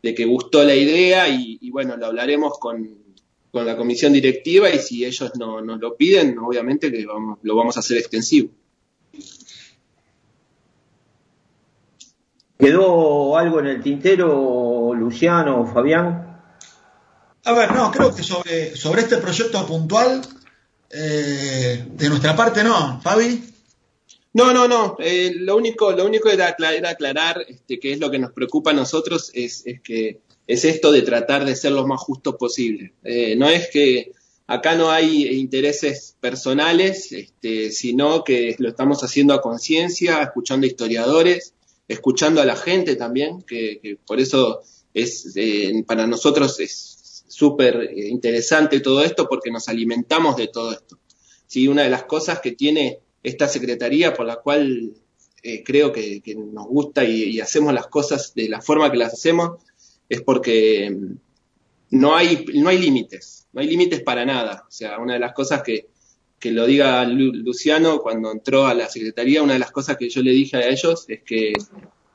de que gustó la idea y, y, bueno, lo hablaremos con, con la comisión directiva y si ellos no, nos lo piden, obviamente que vamos, lo vamos a hacer extensivo. ¿Quedó algo en el tintero, Luciano o Fabián? A ver, no, creo que sobre, sobre este proyecto puntual, eh, de nuestra parte no. Fabi. No, no, no. eh, lo único, lo único era, acla- era aclarar este, que es lo que nos preocupa a nosotros es, es que es esto de tratar de ser lo más justo posible. Eh, no es que acá no hay intereses personales, este, sino que lo estamos haciendo a conciencia, escuchando historiadores, escuchando a la gente también, que, que por eso es eh, para nosotros es súper interesante todo esto porque nos alimentamos de todo esto. Sí, una de las cosas que tiene esta secretaría por la cual eh, creo que, nos gusta y, hacemos las cosas de la forma que las hacemos es porque mm, no hay, no hay límites, no hay límites para nada. O sea, una de las cosas que, que lo diga Lu- Luciano cuando entró a la secretaría, una de las cosas que yo le dije a ellos es que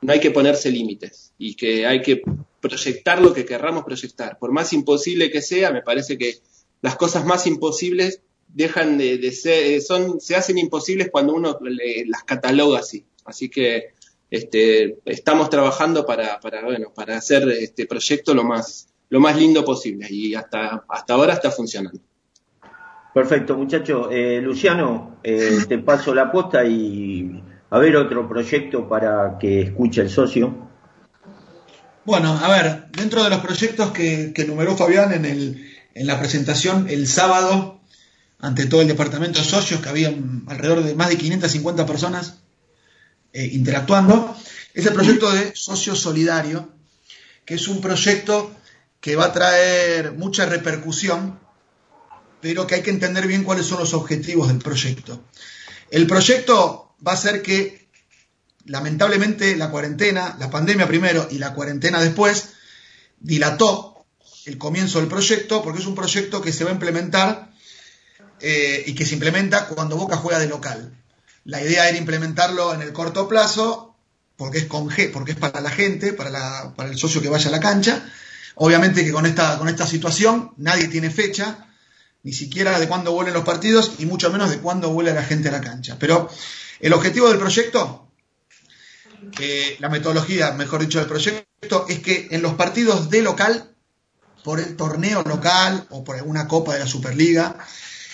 no hay que ponerse límites y que hay que proyectar lo que querramos proyectar. Por más imposible que sea, me parece que las cosas más imposibles dejan de, ser, son, se hacen imposibles cuando uno le- las cataloga así. Así que este, estamos trabajando para, para, bueno, para hacer este proyecto lo más, lo más lindo posible y hasta, hasta ahora está funcionando. Perfecto, muchacho. Eh, Luciano, eh, te paso la posta y a ver otro proyecto para que escuche el socio. Bueno, a ver, dentro de los proyectos que, que numeró Fabián en, el, en la presentación el sábado ante todo el departamento de socios, que había alrededor de más de 550 personas eh, interactuando, es el proyecto de Socio Solidario, que es un proyecto que va a traer mucha repercusión, pero que hay que entender bien cuáles son los objetivos del proyecto. El proyecto va a ser que lamentablemente la cuarentena, la pandemia primero y la cuarentena después, dilató el comienzo del proyecto porque es un proyecto que se va a implementar eh, y que se implementa cuando Boca juega de local. La idea era implementarlo en el corto plazo porque es, con G, porque es para la gente, para, la- para el socio que vaya a la cancha. Obviamente que con esta, con esta situación nadie tiene fecha, ni siquiera de cuándo vuelven los partidos y mucho menos de cuándo vuelve la gente a la cancha. Pero el objetivo del proyecto la metodología, mejor dicho, del proyecto es que en los partidos de local, por el torneo local o por alguna copa de la Superliga,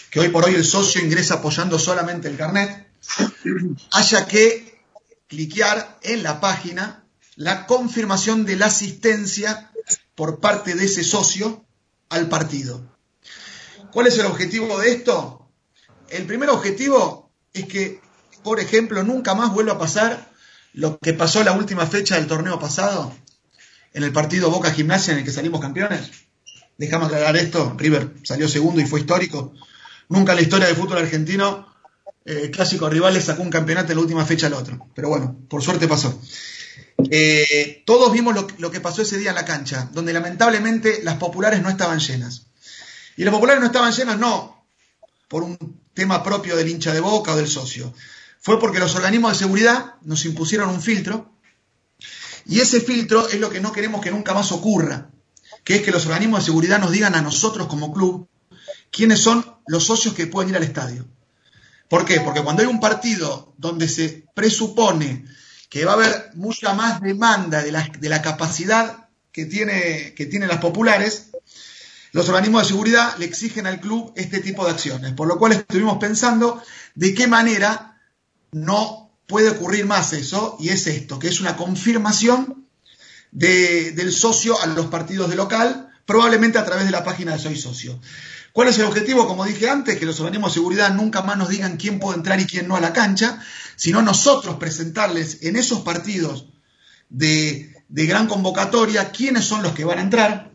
que hoy por hoy el socio ingresa apoyando solamente el carnet, haya que cliquear en la página la confirmación de la asistencia por parte de ese socio al partido. ¿Cuál es el objetivo de esto? El primer objetivo es que, por ejemplo, nunca más vuelva a pasar lo que pasó la última fecha del torneo pasado, en el partido Boca Gimnasia en el que salimos campeones? Dejamos aclarar esto, River salió segundo y fue histórico. Nunca en la historia del fútbol argentino, eh, clásico rival sacó un campeonato en la última fecha al otro. Pero bueno, por suerte pasó. Eh, todos vimos lo, lo que pasó ese día en la cancha, donde lamentablemente las populares no estaban llenas. Y las populares no estaban llenas no por un tema propio del hincha de boca o del socio. Fue porque los organismos de seguridad nos impusieron un filtro y ese filtro es lo que no queremos que nunca más ocurra, que es que los organismos de seguridad nos digan a nosotros como club quiénes son los socios que pueden ir al estadio. ¿Por qué? Porque cuando hay un partido donde se presupone que va a haber mucha más demanda de la, de la capacidad que tiene, que tienen las populares, los organismos de seguridad le exigen al club este tipo de acciones. Por lo cual estuvimos pensando de qué manera no puede ocurrir más eso, y es esto, que es una confirmación de- del socio a los partidos de local, probablemente a través de la página de Soy Socio. ¿Cuál es el objetivo? Como dije antes, que los organismos de seguridad nunca más nos digan quién puede entrar y quién no a la cancha, sino nosotros presentarles en esos partidos de gran convocatoria quiénes son los que van a entrar.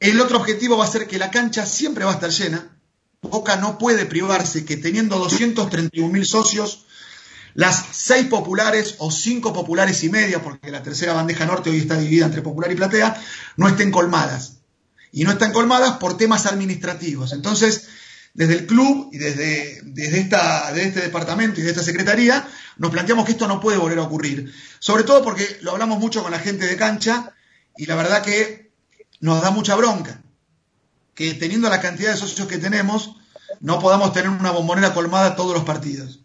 El otro objetivo va a ser que la cancha siempre va a estar llena. Boca no puede privarse que teniendo 231 mil socios, las seis populares o cinco populares y media, porque la tercera bandeja norte hoy está dividida entre popular y platea, no estén colmadas. Y no están colmadas por temas administrativos. Entonces, desde el club y desde, desde, esta, este departamento y de esta secretaría, nos planteamos que esto no puede volver a ocurrir. Sobre todo porque lo hablamos mucho con la gente de cancha y la verdad que nos da mucha bronca que teniendo la cantidad de socios que tenemos, no podamos tener una bombonera colmada todos los partidos.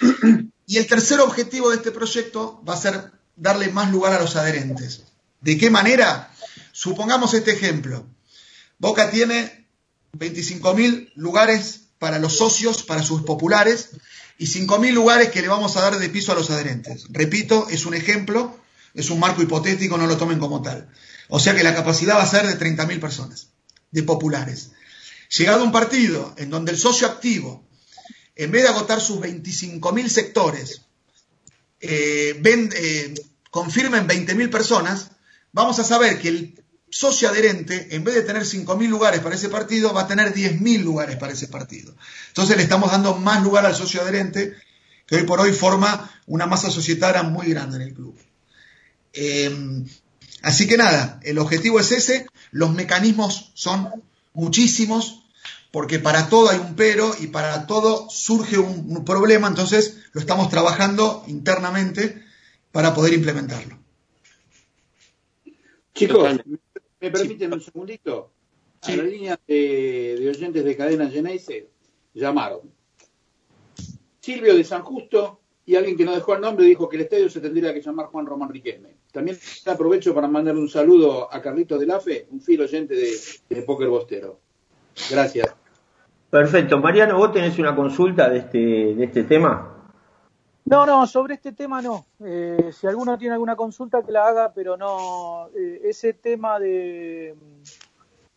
(clears throat) Y el tercer objetivo de este proyecto va a ser darle más lugar a los adherentes. ¿De qué manera? Supongamos este ejemplo. Boca tiene 25.000 lugares para los socios, para sus populares, y 5.000 lugares que le vamos a dar de piso a los adherentes. Repito, es un ejemplo, es un marco hipotético, no lo tomen como tal. O sea que la capacidad va a ser de 30.000 personas, de populares. Llegado un partido en donde el socio activo, en vez de agotar sus 25.000 sectores, eh, eh, confirmen 20.000 personas, vamos a saber que el socio adherente, en vez de tener 5.000 lugares para ese partido, va a tener 10.000 lugares para ese partido. Entonces le estamos dando más lugar al socio adherente, que hoy por hoy forma una masa societaria muy grande en el club. Eh, así que nada, el objetivo es ese, los mecanismos son muchísimos, porque para todo hay un pero y para todo surge un, un problema, entonces lo estamos trabajando internamente para poder implementarlo. Chicos, ¿me permiten un segundito? A la línea de, de oyentes de cadena Geneise llamaron. Silvio de San Justo y alguien que no dejó el nombre dijo que el estadio se tendría que llamar Juan Román Riquelme. También aprovecho para mandarle un saludo a Carlitos de Lafe, un fiel oyente de, de Póker Bostero. Gracias. Perfecto. Mariano, ¿vos tenés una consulta de este, de este tema? No, no, sobre este tema no. Eh, si alguno tiene alguna consulta que la haga, pero no. eh, ese tema de,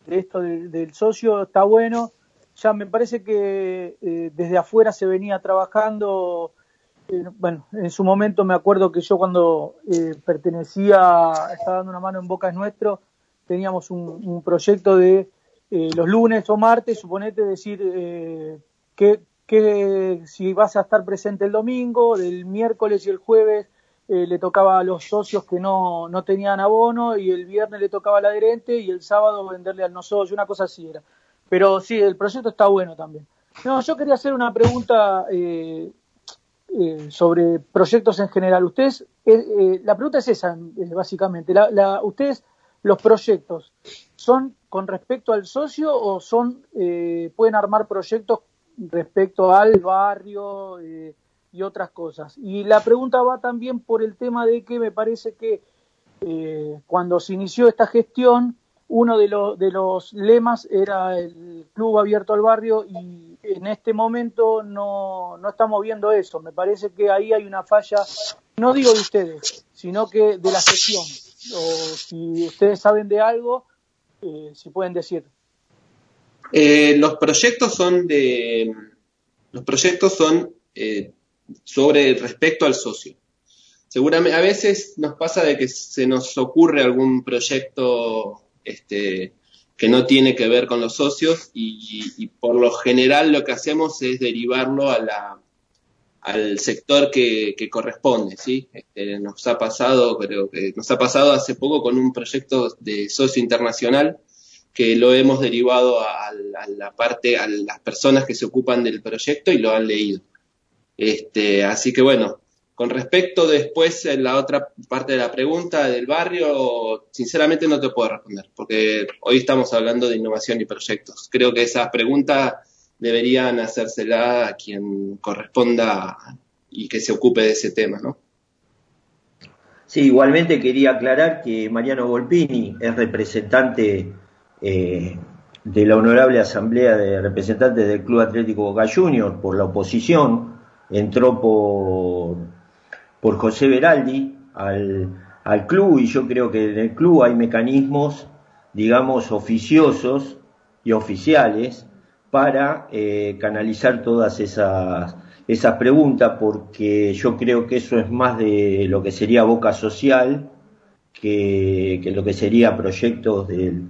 de esto del, del socio está bueno. Ya me parece que eh, desde afuera se venía trabajando. Eh, bueno, en su momento me acuerdo que yo cuando eh, pertenecía, estaba dando una mano en Boca es Nuestro, teníamos un, proyecto de eh, los lunes o martes, suponete decir eh, que, si vas a estar presente el domingo, del miércoles y el jueves le tocaba a los socios que no, no tenían abono y el viernes le tocaba al adherente y el sábado venderle al no socio, una cosa así era. Pero sí, el proyecto está bueno también. No, yo quería hacer una pregunta eh, eh, sobre proyectos en general. Ustedes, eh, eh, la pregunta es esa, eh, básicamente. La, la- ustedes, los proyectos, ¿son con respecto al socio o son pueden armar proyectos respecto al barrio y otras cosas? Y la pregunta va también por el tema de que me parece que cuando se inició esta gestión, uno de, los de los lemas era el club abierto al barrio y en este momento no, no estamos viendo eso. Me parece que ahí hay una falla, no digo de ustedes, sino que de la gestión. O si ustedes saben de algo, eh, si pueden decir. Eh, los proyectos son de los proyectos son eh, sobre respecto al socio. Seguramente a veces nos pasa de que se nos ocurre algún proyecto este, que no tiene que ver con los socios y, por lo general lo que hacemos es derivarlo a la, al sector que, que corresponde, ¿sí? Este, nos ha pasado, creo que nos ha pasado hace poco con un proyecto de socio internacional que lo hemos derivado a, a la parte, a las personas que se ocupan del proyecto y lo han leído. Este, así que bueno, con respecto después en la otra parte de la pregunta del barrio, sinceramente no te puedo responder, porque hoy estamos hablando de innovación y proyectos. Creo que esas preguntas deberían hacérsela a quien corresponda y que se ocupe de ese tema, ¿no? Sí, igualmente quería aclarar que Mariano Volpini es representante eh, de la Honorable Asamblea de Representantes del Club Atlético Boca Juniors por la oposición, entró por, por José Beraldi al, al club y yo creo que en el club hay mecanismos, digamos, oficiosos y oficiales para eh, canalizar todas esas, esas preguntas, porque yo creo que eso es más de lo que sería boca social que, que lo que sería proyectos del,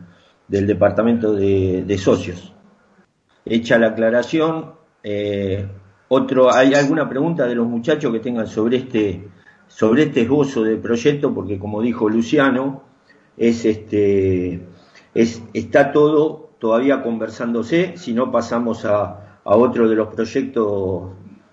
del departamento de, de socios. Hecha la aclaración, eh, otro, ¿hay alguna pregunta de los muchachos que tengan sobre este, sobre este esbozo de proyecto? Porque como dijo Luciano, es este, es, está todo todavía conversándose, si no pasamos a, a otro de los proyectos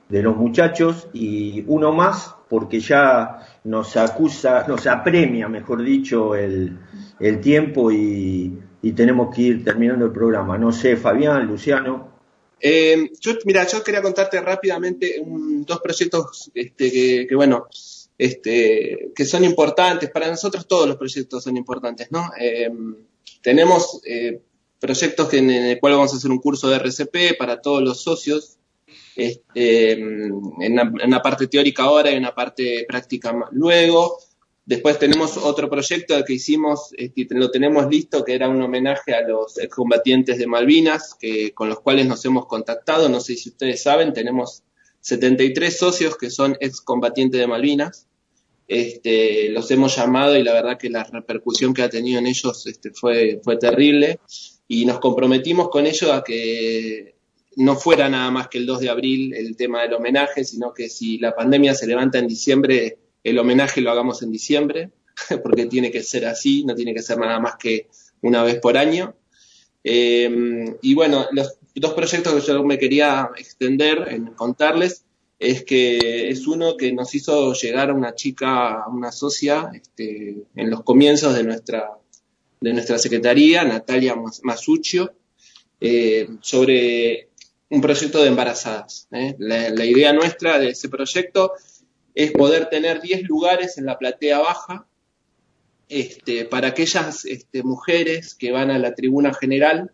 de los muchachos y uno más porque ya nos acusa, nos apremia, mejor dicho, el, el tiempo y, y tenemos que ir terminando el programa. No sé, Fabián, Luciano. Eh, yo, mira, yo quería contarte rápidamente un- dos proyectos este, que, bueno, este, que son importantes. Para nosotros todos los proyectos son importantes, ¿no? Eh, tenemos eh, proyectos en, en el cual vamos a hacer un curso de RCP para todos los socios. Este, en, una, en una parte teórica ahora y una parte práctica luego. Después tenemos otro proyecto que hicimos, este, lo tenemos listo, que era un homenaje a los excombatientes de Malvinas, que, con los cuales nos hemos contactado. No sé si ustedes saben, tenemos 73 socios que son excombatientes de Malvinas. Este, los hemos llamado y la verdad que la repercusión que ha tenido en ellos este, fue, fue terrible. Y nos comprometimos con ellos a que no fuera nada más que el 2 de abril el tema del homenaje, sino que si la pandemia se levanta en diciembre, el homenaje lo hagamos en diciembre, (laughs) porque tiene que ser así, no tiene que ser nada más que una vez por año. Eh, y bueno, los dos proyectos que yo me quería extender en contarles es que es uno que nos hizo llegar una chica, una socia, este, en los comienzos de nuestra, de nuestra secretaría, Natalia Mas- Masuccio, eh, sobre un proyecto de embarazadas. ¿eh? La idea nuestra de ese proyecto es poder tener 10 lugares en la platea baja este, para aquellas este, mujeres que van a la tribuna general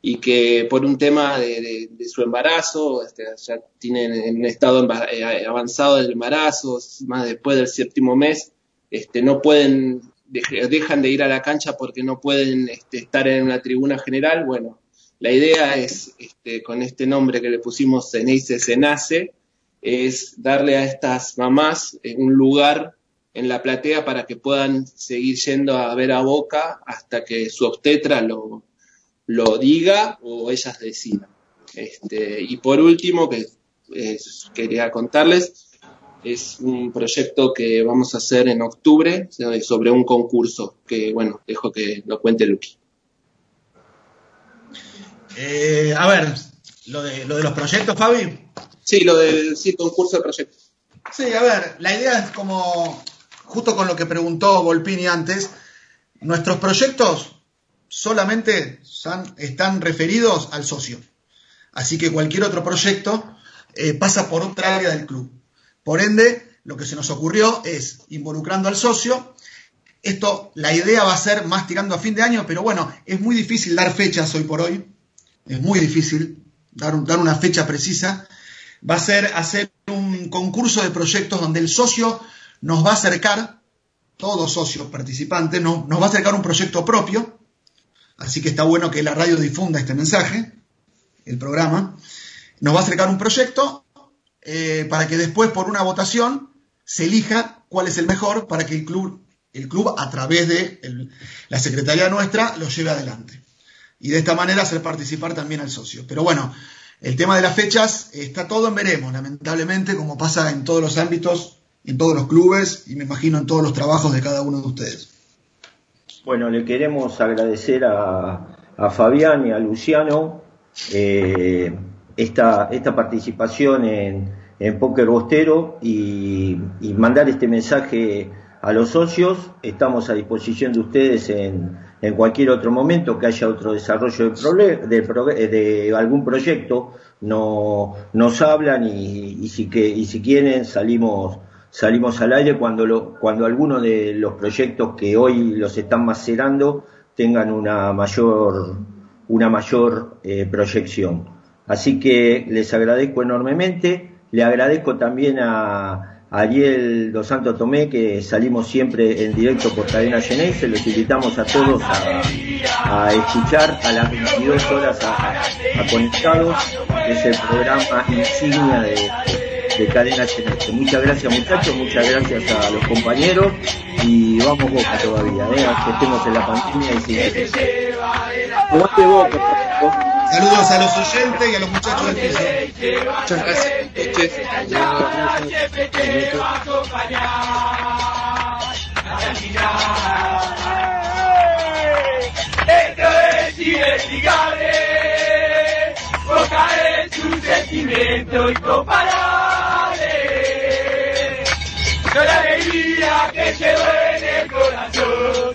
y que por un tema de, su embarazo, este, ya tienen en un estado eh, avanzado del embarazo, más después del séptimo mes, este, no pueden, dej- dejan de ir a la cancha porque no pueden este, estar en una tribuna general. Bueno, la idea es, este, con este nombre que le pusimos Ceneice Cenace, es darle a estas mamás eh, un lugar en la platea para que puedan seguir yendo a ver a Boca hasta que su obstetra lo, lo diga o ellas decidan. Este, y por último, que quería contarles, es un proyecto que vamos a hacer en octubre sobre un concurso que, bueno, dejo que lo cuente Luqui. Eh, a ver, lo de, lo de los proyectos, Fabi. Sí, lo del sí, concurso de proyectos. Sí, a ver, la idea es como, justo con lo que preguntó Volpini antes, nuestros proyectos solamente son- están referidos al socio. Así que cualquier otro proyecto eh, pasa por otra área del club. Por ende, lo que se nos ocurrió es, involucrando al socio, esto, la idea va a ser más tirando a fin de año, pero bueno, es muy difícil dar fechas hoy por hoy. Es muy difícil dar, dar una fecha precisa. Va a ser hacer un concurso de proyectos donde el socio nos va a acercar, todos socios participantes, nos, nos va a acercar un proyecto propio. Así que está bueno que la radio difunda este mensaje, el programa. Nos va a acercar un proyecto eh, para que después, por una votación, se elija cuál es el mejor para que el club, el club a través de la secretaría nuestra, lo lleve adelante. Y de esta manera hacer participar también al socio. Pero bueno, el tema de las fechas está todo en veremos, lamentablemente, como pasa en todos los ámbitos, en todos los clubes y me imagino en todos los trabajos de cada uno de ustedes. Bueno, le queremos agradecer a, a Fabián y a Luciano eh, esta, esta participación en, en Póker Bostero y, y mandar este mensaje a los socios. Estamos a disposición de ustedes en, en cualquier otro momento que haya otro desarrollo de, de, eh, de algún proyecto. No, nos hablan y, y si, que, y si quieren salimos salimos al aire cuando, lo, cuando alguno de los proyectos que hoy los están macerando tengan una mayor, una mayor eh, proyección. Así que les agradezco enormemente, le agradezco también a, a Ariel Dos Santos Tomé, que salimos siempre en directo por Cadena Geneise, los invitamos a todos a, a escuchar a las 22 horas a, a Conectados, que es el programa insignia de, de Cadena Geneise. Muchas gracias muchachos, muchas gracias a los compañeros y vamos Boca todavía, ¿eh? que estemos en la pandemia y sin Boca. Saludos a los oyentes y a los muchachos del piso. Muchas gracias. Esto es investigable, Boca es un sentimiento incomparable. Con la alegría que llevo en el corazón,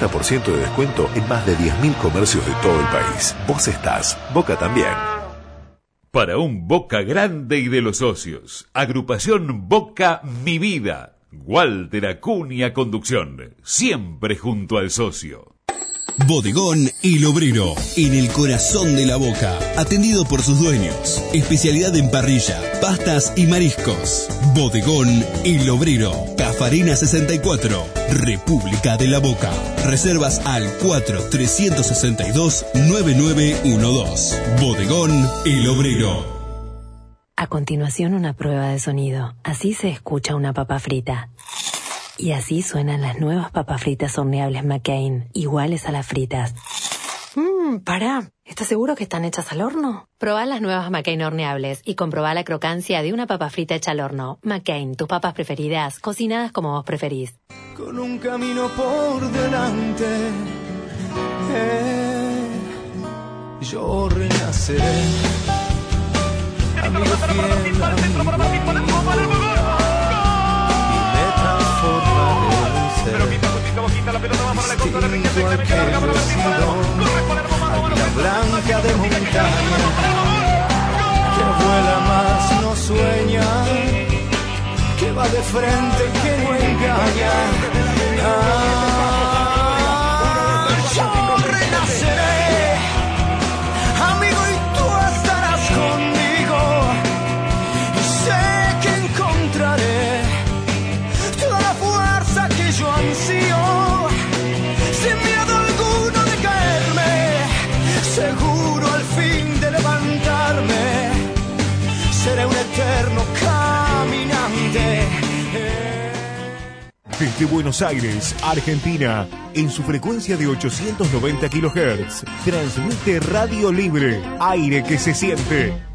de descuento en más de 10.000 comercios de todo el país. Vos estás, Boca también. Para un Boca grande y de los socios. Agrupación Boca Mi Vida. Walter Acuña Conducción. Siempre junto al socio. Bodegón El Obrero, en el corazón de la boca, atendido por sus dueños. Especialidad en parrilla, pastas y mariscos. Bodegón El Obrero, Cafarina 64, República de la Boca. Reservas al 4-362-9912. Bodegón El Obrero. A continuación una prueba de sonido. Así se escucha una papa frita. Y así suenan las nuevas papas fritas horneables McCain, iguales a las fritas. Mmm, pará. ¿Estás seguro que están hechas al horno? Probá las nuevas McCain horneables y comprobá la crocancia de una papa frita hecha al horno. McCain, tus papas preferidas, cocinadas como vos preferís. Con un camino por delante, eh, yo renaceré. Amigo fiel, amigo transformaré en ser distinto al que yo he sido, águila blanca de montaña, que vuela más no sueña, que va de frente que no engaña. Ah, Desde Buenos Aires, Argentina, en su frecuencia de 890 kHz, transmite Radio Libre, aire que se siente.